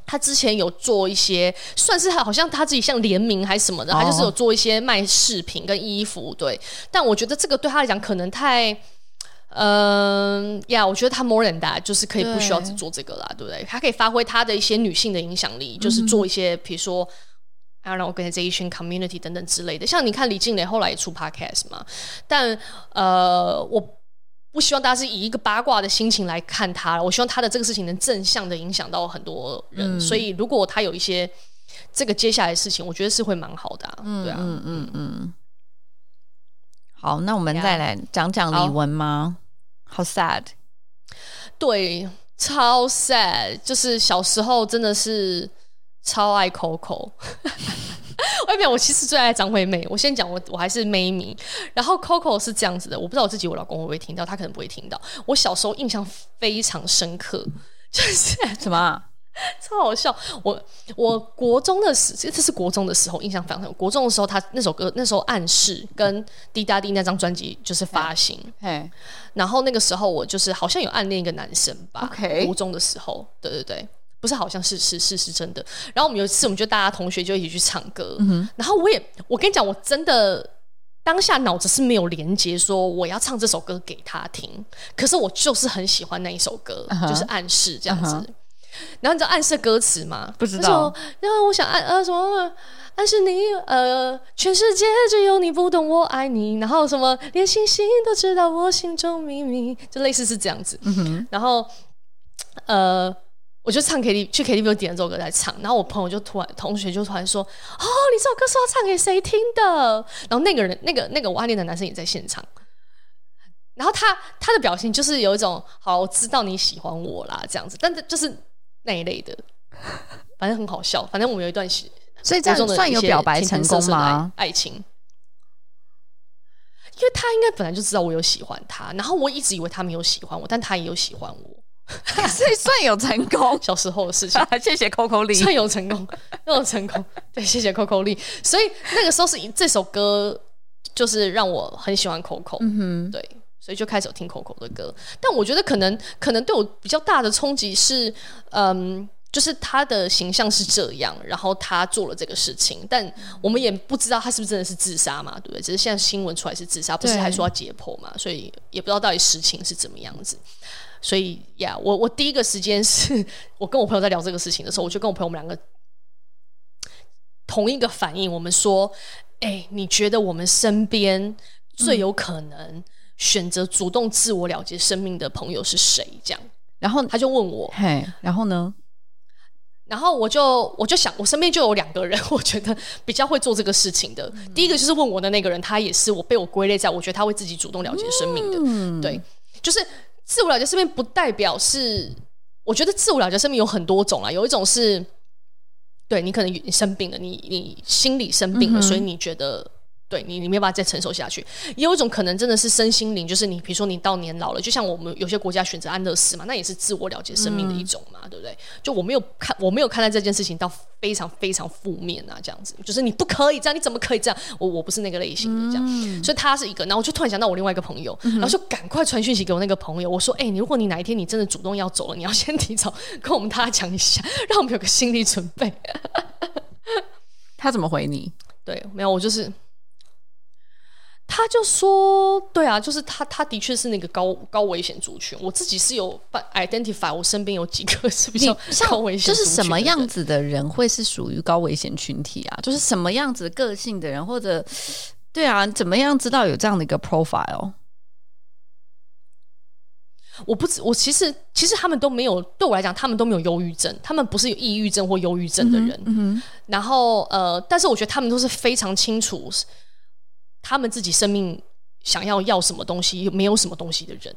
他之前有做一些，算是他好像他自己像联名还是什么的，他就是有做一些卖饰品跟衣服，对。但我觉得这个对他来讲可能太，嗯呀，我觉得他 more than that，就是可以不需要只做这个啦，对，对不对？他可以发挥他的一些女性的影响力，就是做一些，比如说 I don't know organization community 等等之类的。像你看李静蕾后来也出 podcast 嘛，但呃我。不希望大家是以一个八卦的心情来看他，我希望他的这个事情能正向的影响到很多人。嗯、所以，如果他有一些这个接下来的事情，我觉得是会蛮好的、啊。嗯，对啊，嗯嗯嗯。好，那我们再来讲讲李玟吗？好 sad，对，超 sad，就是小时候真的是超爱 Coco。外面我其实最爱张惠妹。我先讲我我还是妹迷。然后 Coco 是这样子的，我不知道我自己我老公会不会听到，他可能不会听到。我小时候印象非常深刻，就是什么、啊、超好笑。我我国中的时，这是国中的时候，印象非常深。国中的时候，他那首歌那时候暗示跟滴答滴那张专辑就是发行。嘿，然后那个时候我就是好像有暗恋一个男生吧。OK，国中的时候，对对对。不是，好像是是是是真的。然后我们有一次，我们就大家同学就一起去唱歌。嗯、然后我也，我跟你讲，我真的当下脑子是没有连接，说我要唱这首歌给他听。可是我就是很喜欢那一首歌，uh huh. 就是暗示这样子。Uh huh. 然后你知道暗示歌词吗？不知道。然后我想暗呃什么暗示你呃全世界只有你不懂我爱你。然后什么连星星都知道我心中秘密，就类似是这样子。嗯、哼然后呃。我就唱 K T 去 K T V 点了这首歌在唱，然后我朋友就突然同学就突然说：“哦，你这首歌是要唱给谁听的？”然后那个人那个那个我暗恋的男生也在现场，然后他他的表情就是有一种“好，我知道你喜欢我啦”这样子，但是就是那一类的，反正很好笑。反正我们有一段时，所以这样算有表白成功吗？爱情，因为他应该本来就知道我有喜欢他，然后我一直以为他没有喜欢我，但他也有喜欢我。所以算有成功，小时候的事情。谢谢 Coco Lee，算有成功，有成功。对，谢谢 Coco Lee。所以那个时候是这首歌，就是让我很喜欢 Coco。嗯哼，对，所以就开始有听 Coco 的歌。但我觉得可能可能对我比较大的冲击是，嗯，就是他的形象是这样，然后他做了这个事情，但我们也不知道他是不是真的是自杀嘛，对不对？只是现在新闻出来是自杀，不是还说要解剖嘛，所以也不知道到底实情是怎么样子。所以呀，我我第一个时间是我跟我朋友在聊这个事情的时候，我就跟我朋友我们两个同一个反应，我们说：“哎，你觉得我们身边最有可能选择主动自我了结生命的朋友是谁？”这样，然后他就问我：“嘿，然后呢？”然后我就我就想，我身边就有两个人，我觉得比较会做这个事情的。嗯、第一个就是问我的那个人，他也是我被我归类在，我觉得他会自己主动了结生命的。嗯、对，就是自我了结生命，不代表是，我觉得自我了结生命有很多种啊，有一种是，对你可能你生病了，你你心理生病了，嗯、所以你觉得。对你，你没有办法再承受下去。也有一种可能，真的是身心灵，就是你，比如说你到年老了，就像我们有些国家选择安乐死嘛，那也是自我了结生命的一种嘛，嗯、对不对？就我没有看，我没有看待这件事情到非常非常负面啊，这样子，就是你不可以这样，你怎么可以这样？我我不是那个类型的这样，嗯、所以他是一个。然后我就突然想到我另外一个朋友，嗯、然后就赶快传讯息给我那个朋友，我说：“哎、欸，你如果你哪一天你真的主动要走了，你要先提早跟我们大家讲一下，让我们有个心理准备。”他怎么回你？对，没有，我就是。他就说：“对啊，就是他，他的确是那个高高危险族群。我自己是有 identify，我身边有几个是比较 高危险。就是什么样子的人会是属于高危险群体啊？就是什么样子个性的人，或者对啊，怎么样知道有这样的一个 profile？我不知，我其实其实他们都没有，对我来讲，他们都没有忧郁症，他们不是有抑郁症或忧郁症的人。嗯嗯、然后呃，但是我觉得他们都是非常清楚。”他们自己生命想要要什么东西，又没有什么东西的人，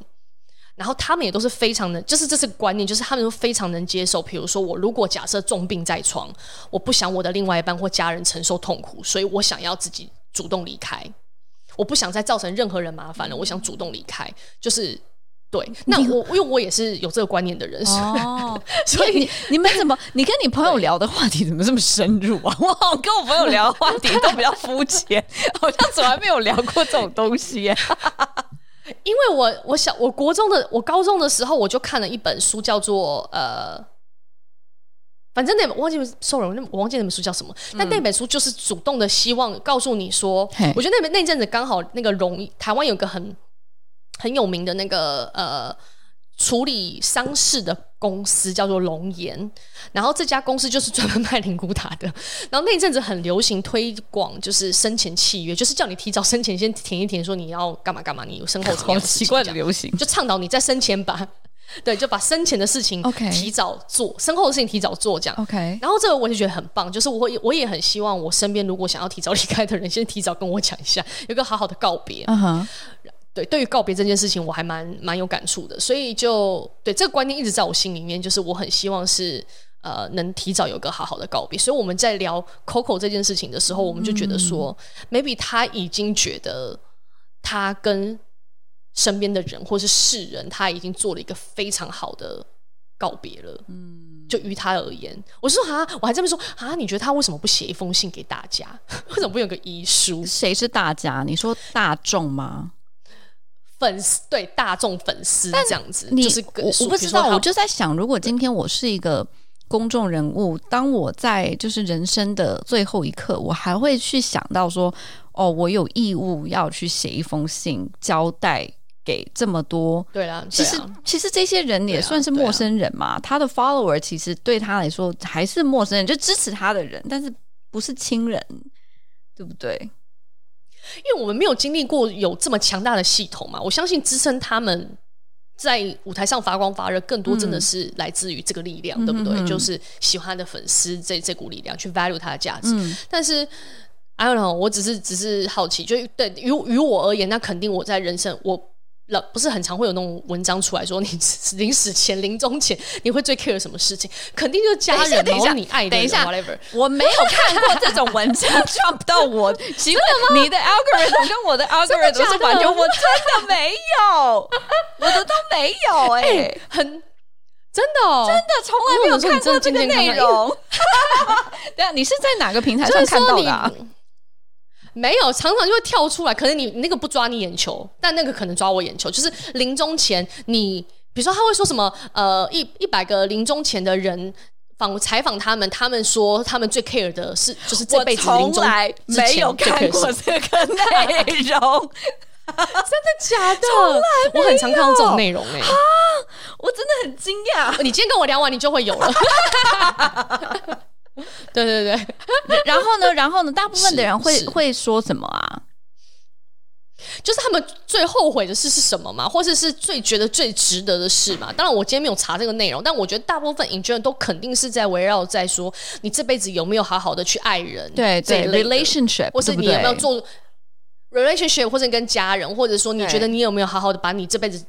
然后他们也都是非常能，就是这是观念，就是他们都非常能接受。比如说，我如果假设重病在床，我不想我的另外一半或家人承受痛苦，所以我想要自己主动离开，我不想再造成任何人麻烦了，我想主动离开，就是。对，那我因为我也是有这个观念的人，哦，所以你你们怎么，你跟你朋友聊的话题怎么这么深入啊？我好跟我朋友聊的话题都比较肤浅，好像从来没有聊过这种东西。因为我我小我国中的我高中的时候，我就看了一本书，叫做呃，反正那本我忘记，sorry，我忘记那本书叫什么。但那本书就是主动的希望告诉你说，我觉得那本那阵子刚好那个容台湾有个很。很有名的那个呃处理丧事的公司叫做龙岩，然后这家公司就是专门卖灵骨塔的。然后那阵子很流行推广，就是生前契约，就是叫你提早生前先填一填，说你要干嘛干嘛，你有身后 好奇怪的流行，就倡导你在生前把 对，就把生前的事情提早做，身后的事情提早做这样。OK，然后这个我就觉得很棒，就是我我也很希望我身边如果想要提早离开的人，先提早跟我讲一下，有个好好的告别。嗯哼、uh。Huh. 对，对于告别这件事情，我还蛮蛮有感触的，所以就对这个观念一直在我心里面，就是我很希望是呃能提早有个好好的告别。所以我们在聊 Coco 这件事情的时候，我们就觉得说、嗯、，maybe 他已经觉得他跟身边的人或是世人，他已经做了一个非常好的告别了。嗯，就于他而言，我说啊，我还这么说啊，你觉得他为什么不写一封信给大家？为什么不有个遗书？谁是大家？你说大众吗？粉丝对大众粉丝这样子，你就是我我不知道，我就在想，如果今天我是一个公众人物，当我在就是人生的最后一刻，我还会去想到说，哦，我有义务要去写一封信，交代给这么多。对啦，其实其实这些人也算是陌生人嘛，他的 follower 其实对他来说还是陌生人，就支持他的人，但是不是亲人，对不对？因为我们没有经历过有这么强大的系统嘛，我相信支撑他们在舞台上发光发热，更多真的是来自于这个力量，嗯、对不对？嗯、就是喜欢的粉丝这这股力量去 value 它的价值。嗯、但是 I don't know，我只是只是好奇，就对于于我而言，那肯定我在人生我。不是很常会有那种文章出来说，你 临死前、临终前，你会最 care 什么事情？肯定就是家人，然后你爱的人。whatever。我没有看过这种文章 drop 到我。奇怪吗？你的 algorithm 跟我的 algorithm 是完全，我真的没有，我的都没有哎，很真的，真的从来没有看过这个内容。对啊，你是在哪个平台上看到的？没有，常常就会跳出来。可能你那个不抓你眼球，但那个可能抓我眼球。就是临终前，你比如说他会说什么？呃，一一百个临终前的人访采访他们，他们说他们最 care 的是就是这辈子临来没有看过这个内容。真的假的？我很常看到这种内容哎、欸，我真的很惊讶。你今天跟我聊完，你就会有了。对 对对，然后呢？然后呢？大部分的人会会说什么啊？就是他们最后悔的事是什么嘛？或者是最觉得最值得的事嘛？当然，我今天没有查这个内容，但我觉得大部分 in general 都肯定是在围绕在说你这辈子有没有好好的去爱人，对对，relationship，或是你有没有做 relationship，或者跟家人，或者说你觉得你有没有好好的把你这辈子。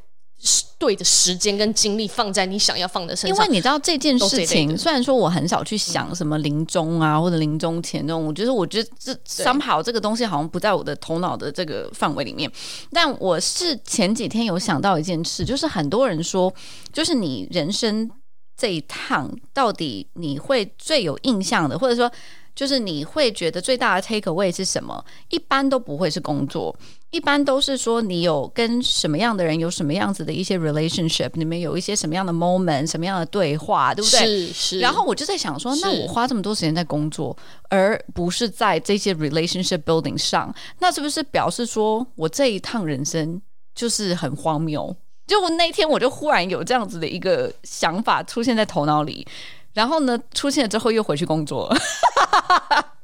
对的时间跟精力放在你想要放的身上，因为你知道这件事情，虽然说我很少去想什么临终啊、嗯、或者临终前那种，我觉得我觉得这 somehow 这个东西好像不在我的头脑的这个范围里面。但我是前几天有想到一件事，就是很多人说，就是你人生这一趟到底你会最有印象的，或者说。就是你会觉得最大的 take away 是什么？一般都不会是工作，一般都是说你有跟什么样的人有什么样子的一些 relationship，里面有一些什么样的 moment，什么样的对话，对不对？是是。然后我就在想说，那我花这么多时间在工作，而不是在这些 relationship building 上，那是不是表示说我这一趟人生就是很荒谬？就我那天我就忽然有这样子的一个想法出现在头脑里。然后呢，出现了之后又回去工作了。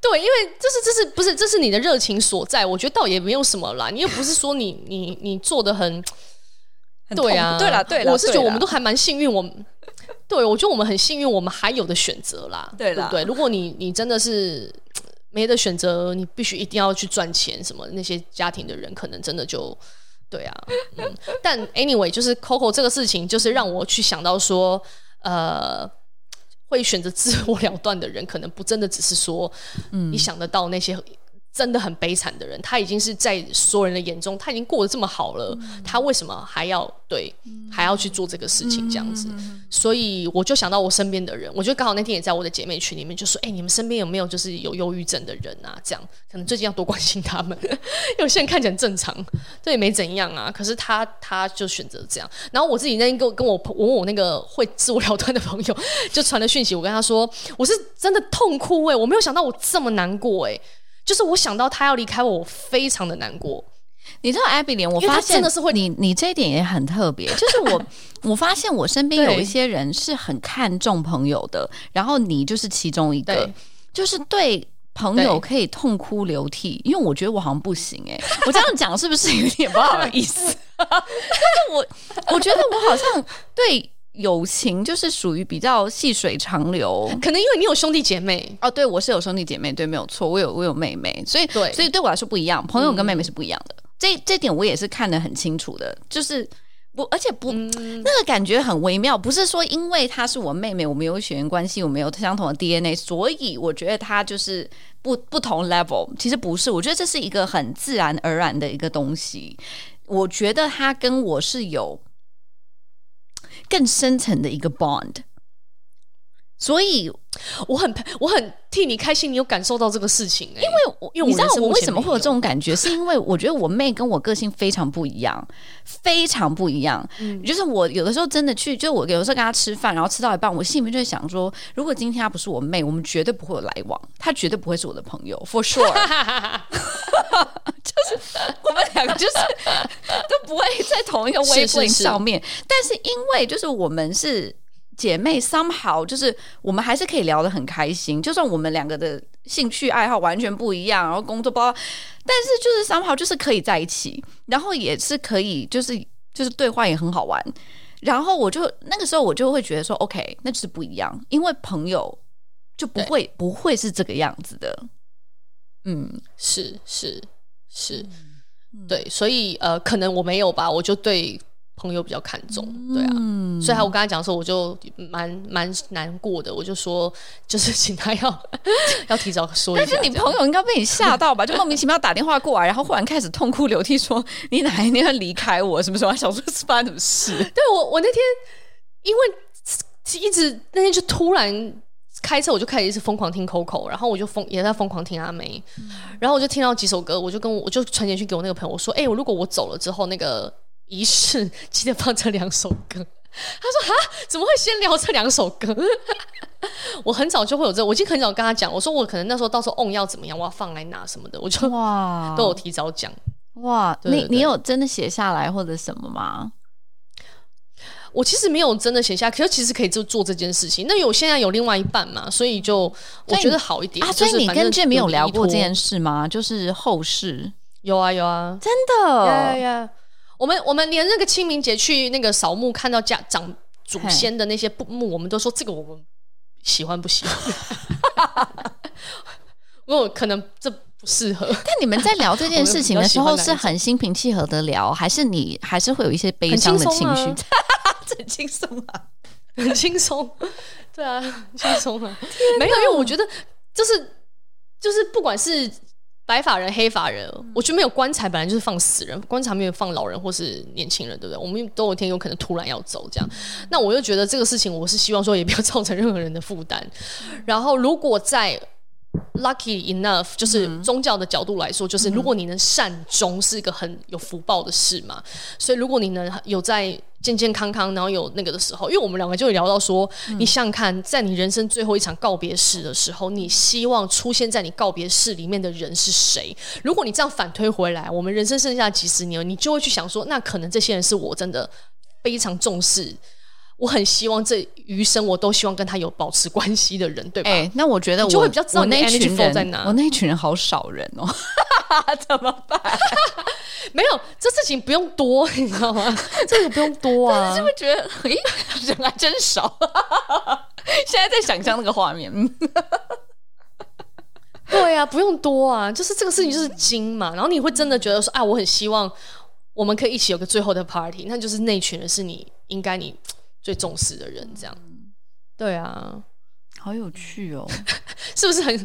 对，因为这是这是不是这是你的热情所在？我觉得倒也没有什么啦。你又不是说你你你做的很，很对啊，对啦对了，我是觉得我们都还蛮幸运。我们对我觉得我们很幸运，我们还有的选择啦。对了，对，如果你你真的是没得选择，你必须一定要去赚钱，什么那些家庭的人可能真的就。对啊，嗯，但 anyway，就是 Coco 这个事情，就是让我去想到说，呃，会选择自我了断的人，可能不真的只是说，嗯，你想得到那些。真的很悲惨的人，他已经是在所有人的眼中，他已经过得这么好了，嗯、他为什么还要对、嗯、还要去做这个事情这样子？嗯、所以我就想到我身边的人，我就刚好那天也在我的姐妹群里面就说：“哎、欸，你们身边有没有就是有忧郁症的人啊？这样可能最近要多关心他们，因为现在看起来很正常，这也没怎样啊。可是他他就选择这样。然后我自己那天跟跟我问我，我那个会自我了 断的朋友，就传了讯息，我跟他说：我是真的痛哭哎、欸，我没有想到我这么难过哎、欸。”就是我想到他要离开我，我非常的难过。你知道艾比莲，我发现真的是会你，你这一点也很特别。就是我，我发现我身边有一些人是很看重朋友的，然后你就是其中一个，就是对朋友可以痛哭流涕。因为我觉得我好像不行哎、欸，我这样讲是不是有点不好意思？但是我我觉得我好像对。友情就是属于比较细水长流，可能因为你有兄弟姐妹哦。对，我是有兄弟姐妹，对，没有错，我有我有妹妹，所以对，所以对我来说不一样。朋友跟妹妹是不一样的，嗯、这这点我也是看得很清楚的。就是不，而且不，嗯、那个感觉很微妙，不是说因为她是我妹妹，我们有血缘关系，我们有相同的 DNA，所以我觉得她就是不不同 level。其实不是，我觉得这是一个很自然而然的一个东西。我觉得她跟我是有。更深层的一个 bond，所以我很我很替你开心，你有感受到这个事情因为我，你知道我为什么会有这种感觉，是因为我觉得我妹跟我个性非常不一样，非常不一样。嗯，就是我有的时候真的去，就我有的时候跟她吃饭，然后吃到一半，我心里面就会想说，如果今天她不是我妹，我们绝对不会有来往，她绝对不会是我的朋友，for sure。就 是两个就是 都不会在同一个 wavelength 上面，是。是是，但是因为就是我们是姐妹，somehow 就是我们还是可以聊得很开心，就算我们两个的兴趣爱好完全不一样，然后工作包，但是就是 somehow 就是可以在一起，然后也是可以就是就是对话也很好玩，然后我就那个时候我就会觉得说，OK，那就是不一样，因为朋友就不会不会是这个样子的，嗯，是是。是，对，所以呃，可能我没有吧，我就对朋友比较看重，对啊，嗯、所以我跟他讲的时候，我就蛮蛮难过的，我就说，就是请他要要提早说一下。但是你朋友应该被你吓到吧？就莫名其妙打电话过来，然后忽然开始痛哭流涕，说你哪一天要离开我？什么时候？想说是发生什么事？对我，我那天因为一直那天就突然。开车我就开始一直疯狂听 Coco，然后我就疯也在疯狂听阿妹，嗯、然后我就听到几首歌，我就跟我我就传简讯给我那个朋友，我说：“哎、欸，我如果我走了之后，那个仪式记得放这两首歌。” 他说：“哈，怎么会先聊这两首歌？” 我很早就会有这个，我已经很早跟他讲，我说我可能那时候到时候 on 要怎么样，我要放来哪什么的，我就哇都有提早讲。哇，你你有真的写下来或者什么吗？我其实没有真的写下，可是其实可以做做这件事情。那有现在有另外一半嘛，所以就我觉得好一点。啊，所以你跟 Jim 没有聊过这件事吗？就是后事。有啊有啊，真的。呀呀，我们我们连那个清明节去那个扫墓，看到家长祖先的那些墓，我们都说这个我们喜欢不喜欢？因为可能这不适合。但你们在聊这件事情的时候，是很心平气和的聊，还是你还是会有一些悲伤的情绪？很轻松啊，很轻松，对啊，轻松啊，没有，因为我觉得就是就是不管是白发人黑发人，我觉得没有棺材本来就是放死人，棺材没有放老人或是年轻人，对不对？我们都有一天有可能突然要走，这样，那我又觉得这个事情，我是希望说也不要造成任何人的负担。然后如果在 Lucky enough，就是宗教的角度来说，就是如果你能善终，是一个很有福报的事嘛。所以如果你能有在健健康康，然后有那个的时候，因为我们两个就会聊到说，你想想看，在你人生最后一场告别式的时候，你希望出现在你告别式里面的人是谁？如果你这样反推回来，我们人生剩下几十年，你就会去想说，那可能这些人是我真的非常重视。我很希望这余生我都希望跟他有保持关系的人，对吧？欸、那我觉得我就会比较知道那一群人在哪。我那一群人好少人哦，怎么办？没有，这事情不用多，你知道吗？这个不用多啊。是不是觉得，诶，人还真少？现在在想象那个画面。对啊，不用多啊，就是这个事情就是精嘛。然后你会真的觉得说，啊，我很希望我们可以一起有个最后的 party，那就是那群人是你应该你。最重视的人，这样，对啊，好有趣哦，是不是很，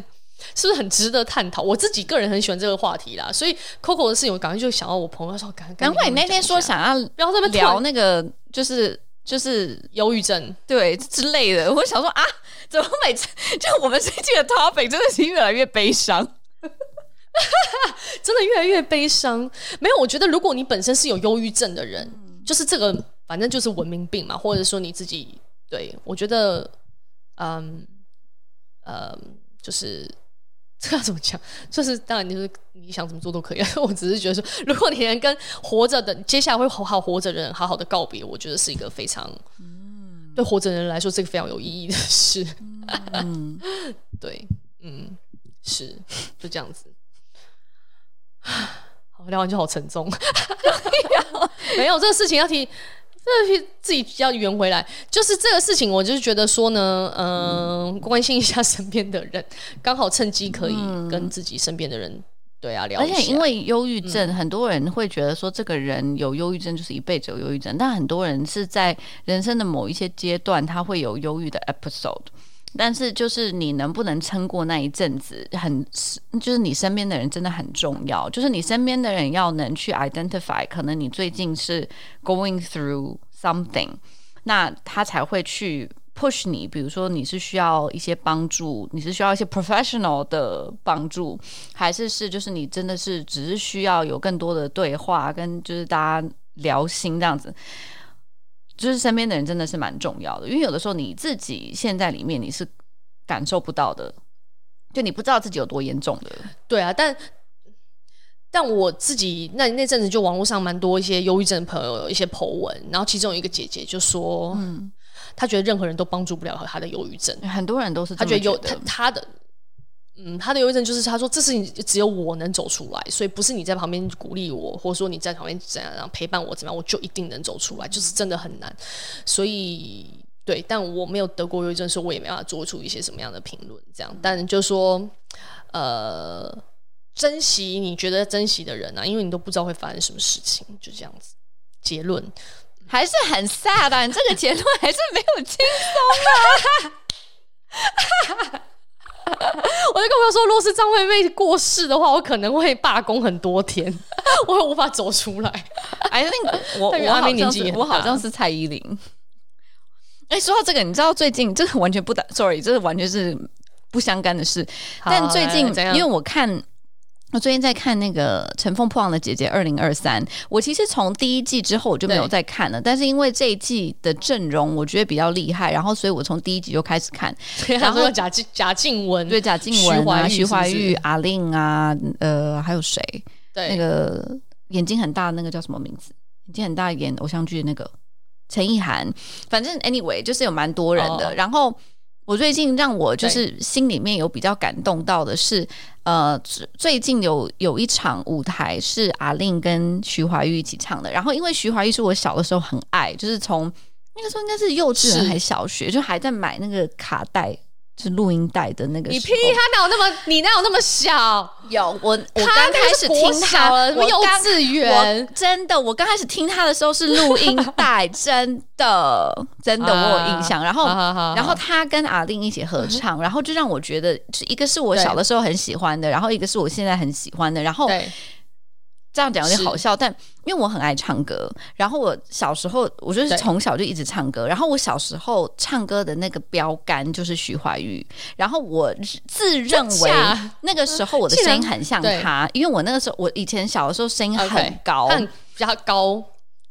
是不是很值得探讨？我自己个人很喜欢这个话题啦，所以 Coco 的事情，我赶快就想到我朋友说，赶赶。难怪你那天说想要，不要这边聊那个，就是就是忧郁症，对之类的。我想说啊，怎么每次 就我们最近的 topic 真的是越来越悲伤，真的越来越悲伤。没有，我觉得如果你本身是有忧郁症的人，嗯、就是这个。反正就是文明病嘛，或者说你自己对我觉得，嗯，呃、嗯，就是 这要怎么讲？就是当然，就是你想怎么做都可以。我只是觉得说，如果你能跟活着的接下来会好好活着的人好好的告别，我觉得是一个非常，嗯，对活着的人来说是一个非常有意义的事。嗯，对，嗯，是就这样子。好，聊完就好沉重。没有这个事情要提。这自己要圆回来，就是这个事情，我就是觉得说呢，嗯、呃，关心一下身边的人，刚好趁机可以跟自己身边的人，对啊，聊。而且因为忧郁症，嗯、很多人会觉得说，这个人有忧郁症就是一辈子有忧郁症，但很多人是在人生的某一些阶段，他会有忧郁的 episode。但是，就是你能不能撑过那一阵子，很就是你身边的人真的很重要。就是你身边的人要能去 identify，可能你最近是 going through something，那他才会去 push 你。比如说，你是需要一些帮助，你是需要一些 professional 的帮助，还是是就是你真的是只是需要有更多的对话，跟就是大家聊心这样子。就是身边的人真的是蛮重要的，因为有的时候你自己现在里面，你是感受不到的，就你不知道自己有多严重的。对啊，但但我自己那那阵子就网络上蛮多一些忧郁症的朋友有一些 po 文，然后其中有一个姐姐就说，嗯，她觉得任何人都帮助不了她的忧郁症，很多人都是觉，她觉得有她她的。嗯，他的忧郁症就是他说，这事情只有我能走出来，所以不是你在旁边鼓励我，或者说你在旁边怎样然后陪伴我怎么样，我就一定能走出来，就是真的很难。所以对，但我没有得过忧郁症，所以我也没办法做出一些什么样的评论。这样，但就说，呃，珍惜你觉得珍惜的人啊，因为你都不知道会发生什么事情，就这样子。结论还是很 sad 的，你这个结论还是没有轻松啊。我就跟朋友说，若是张惠妹过世的话，我可能会罢工很多天，我会无法走出来。哎，那个我我还没年纪，我好像是蔡依林。哎，说到这个，你知道最近这个完全不打，sorry，这个完全是不相干的事。但最近，因为我看我最近在看那个《乘风破浪的姐姐》二零二三，我其实从第一季之后我就没有再看了，但是因为这一季的阵容我觉得比较厉害，然后所以我从第一集就开始看。然后贾静贾静雯，对贾静雯啊，徐怀钰、阿令啊，呃，还有谁？对，那个眼睛很大的那个叫什么名字？眼睛很大演偶像剧的那个陈意涵。反正 anyway 就是有蛮多人的，哦、然后。我最近让我就是心里面有比较感动到的是，呃，最近有有一场舞台是阿令跟徐怀钰一起唱的，然后因为徐怀钰是我小的时候很爱，就是从那个时候应该是幼稚园还是小学，就还在买那个卡带。是录音带的那个，你屁，他哪有那么，你哪有那么小？有我，我刚开始听他，什么幼稚园？真的，我刚开始听他的时候是录音带，真的，真的，我有印象。然后，然后他跟阿令一起合唱，然后就让我觉得，一个是我小的时候很喜欢的，然后一个是我现在很喜欢的，然后。这样讲有点好笑，但因为我很爱唱歌，然后我小时候我就是从小就一直唱歌，然后我小时候唱歌的那个标杆就是徐怀钰，然后我自认为那个时候我的声音很像他，因为我那个时候我以前小的时候声音很高，比较高。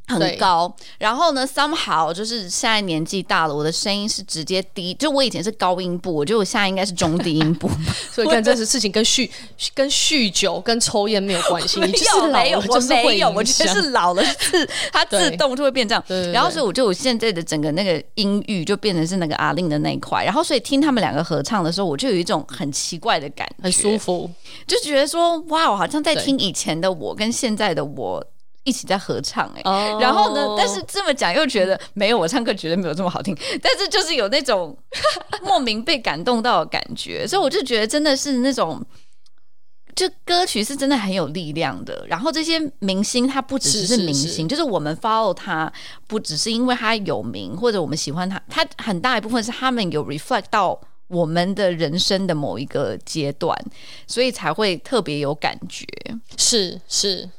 很高，然后呢，somehow 就是现在年纪大了，我的声音是直接低，就我以前是高音部，我觉得我现在应该是中低音部，所以看这件事情跟酗、跟酗酒、跟抽烟没有关系，你就是没有，我没有，我觉得是老了，是它自动就会变这样。对，然后所以我觉得我现在的整个那个音域就变成是那个阿令的那一块，然后所以听他们两个合唱的时候，我就有一种很奇怪的感觉，很舒服，就觉得说哇，我好像在听以前的我跟现在的我。一起在合唱哎、欸，oh. 然后呢？但是这么讲又觉得没有，我唱歌绝对没有这么好听。但是就是有那种 莫名被感动到的感觉，所以我就觉得真的是那种，就歌曲是真的很有力量的。然后这些明星他不只是明星，是是是就是我们 follow 他，不只是因为他有名或者我们喜欢他，他很大一部分是他们有 reflect 到我们的人生的某一个阶段，所以才会特别有感觉。是是。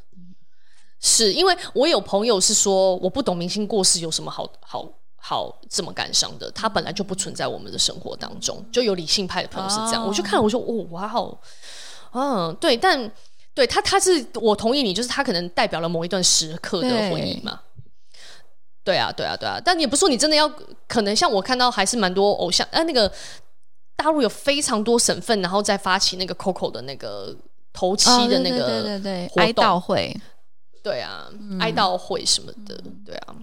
是因为我有朋友是说，我不懂明星过世有什么好好好这么感伤的，他本来就不存在我们的生活当中，就有理性派的朋友是这样，我就看我说哦哇哦，嗯对，但对他他是我同意你，就是他可能代表了某一段时刻的回忆嘛，对，啊对啊对啊，但你也不是说你真的要，可能像我看到还是蛮多偶像，哎、呃、那个大陆有非常多省份，然后再发起那个 Coco 的那个头七的那个对对对哀悼会。对啊，嗯、哀悼会什么的，对啊，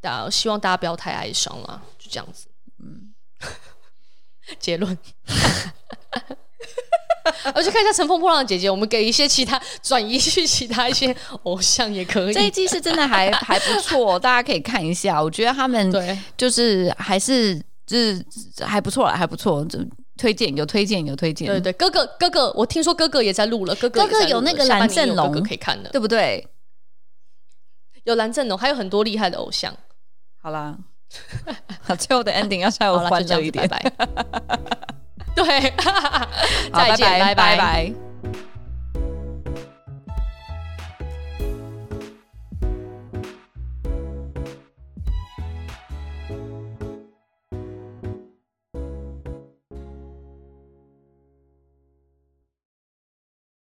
大家希望大家不要太哀伤了，就这样子。嗯，结论。我去看一下《乘风破浪的姐姐》，我们给一些其他转移去其他一些偶像也可以。这一季是真的还 还不错，大家可以看一下。我觉得他们对，就是还是就是还不错了，还不错。就推荐有推荐有推荐。对对，哥哥哥哥，我听说哥哥也在录了，哥哥哥哥有那个蓝正龙可以看的，对不对？有蓝正龙，还有很多厉害的偶像。好啦，好，最后的 ending 要稍微欢乐一点，拜拜。对，再见，拜拜。拜拜。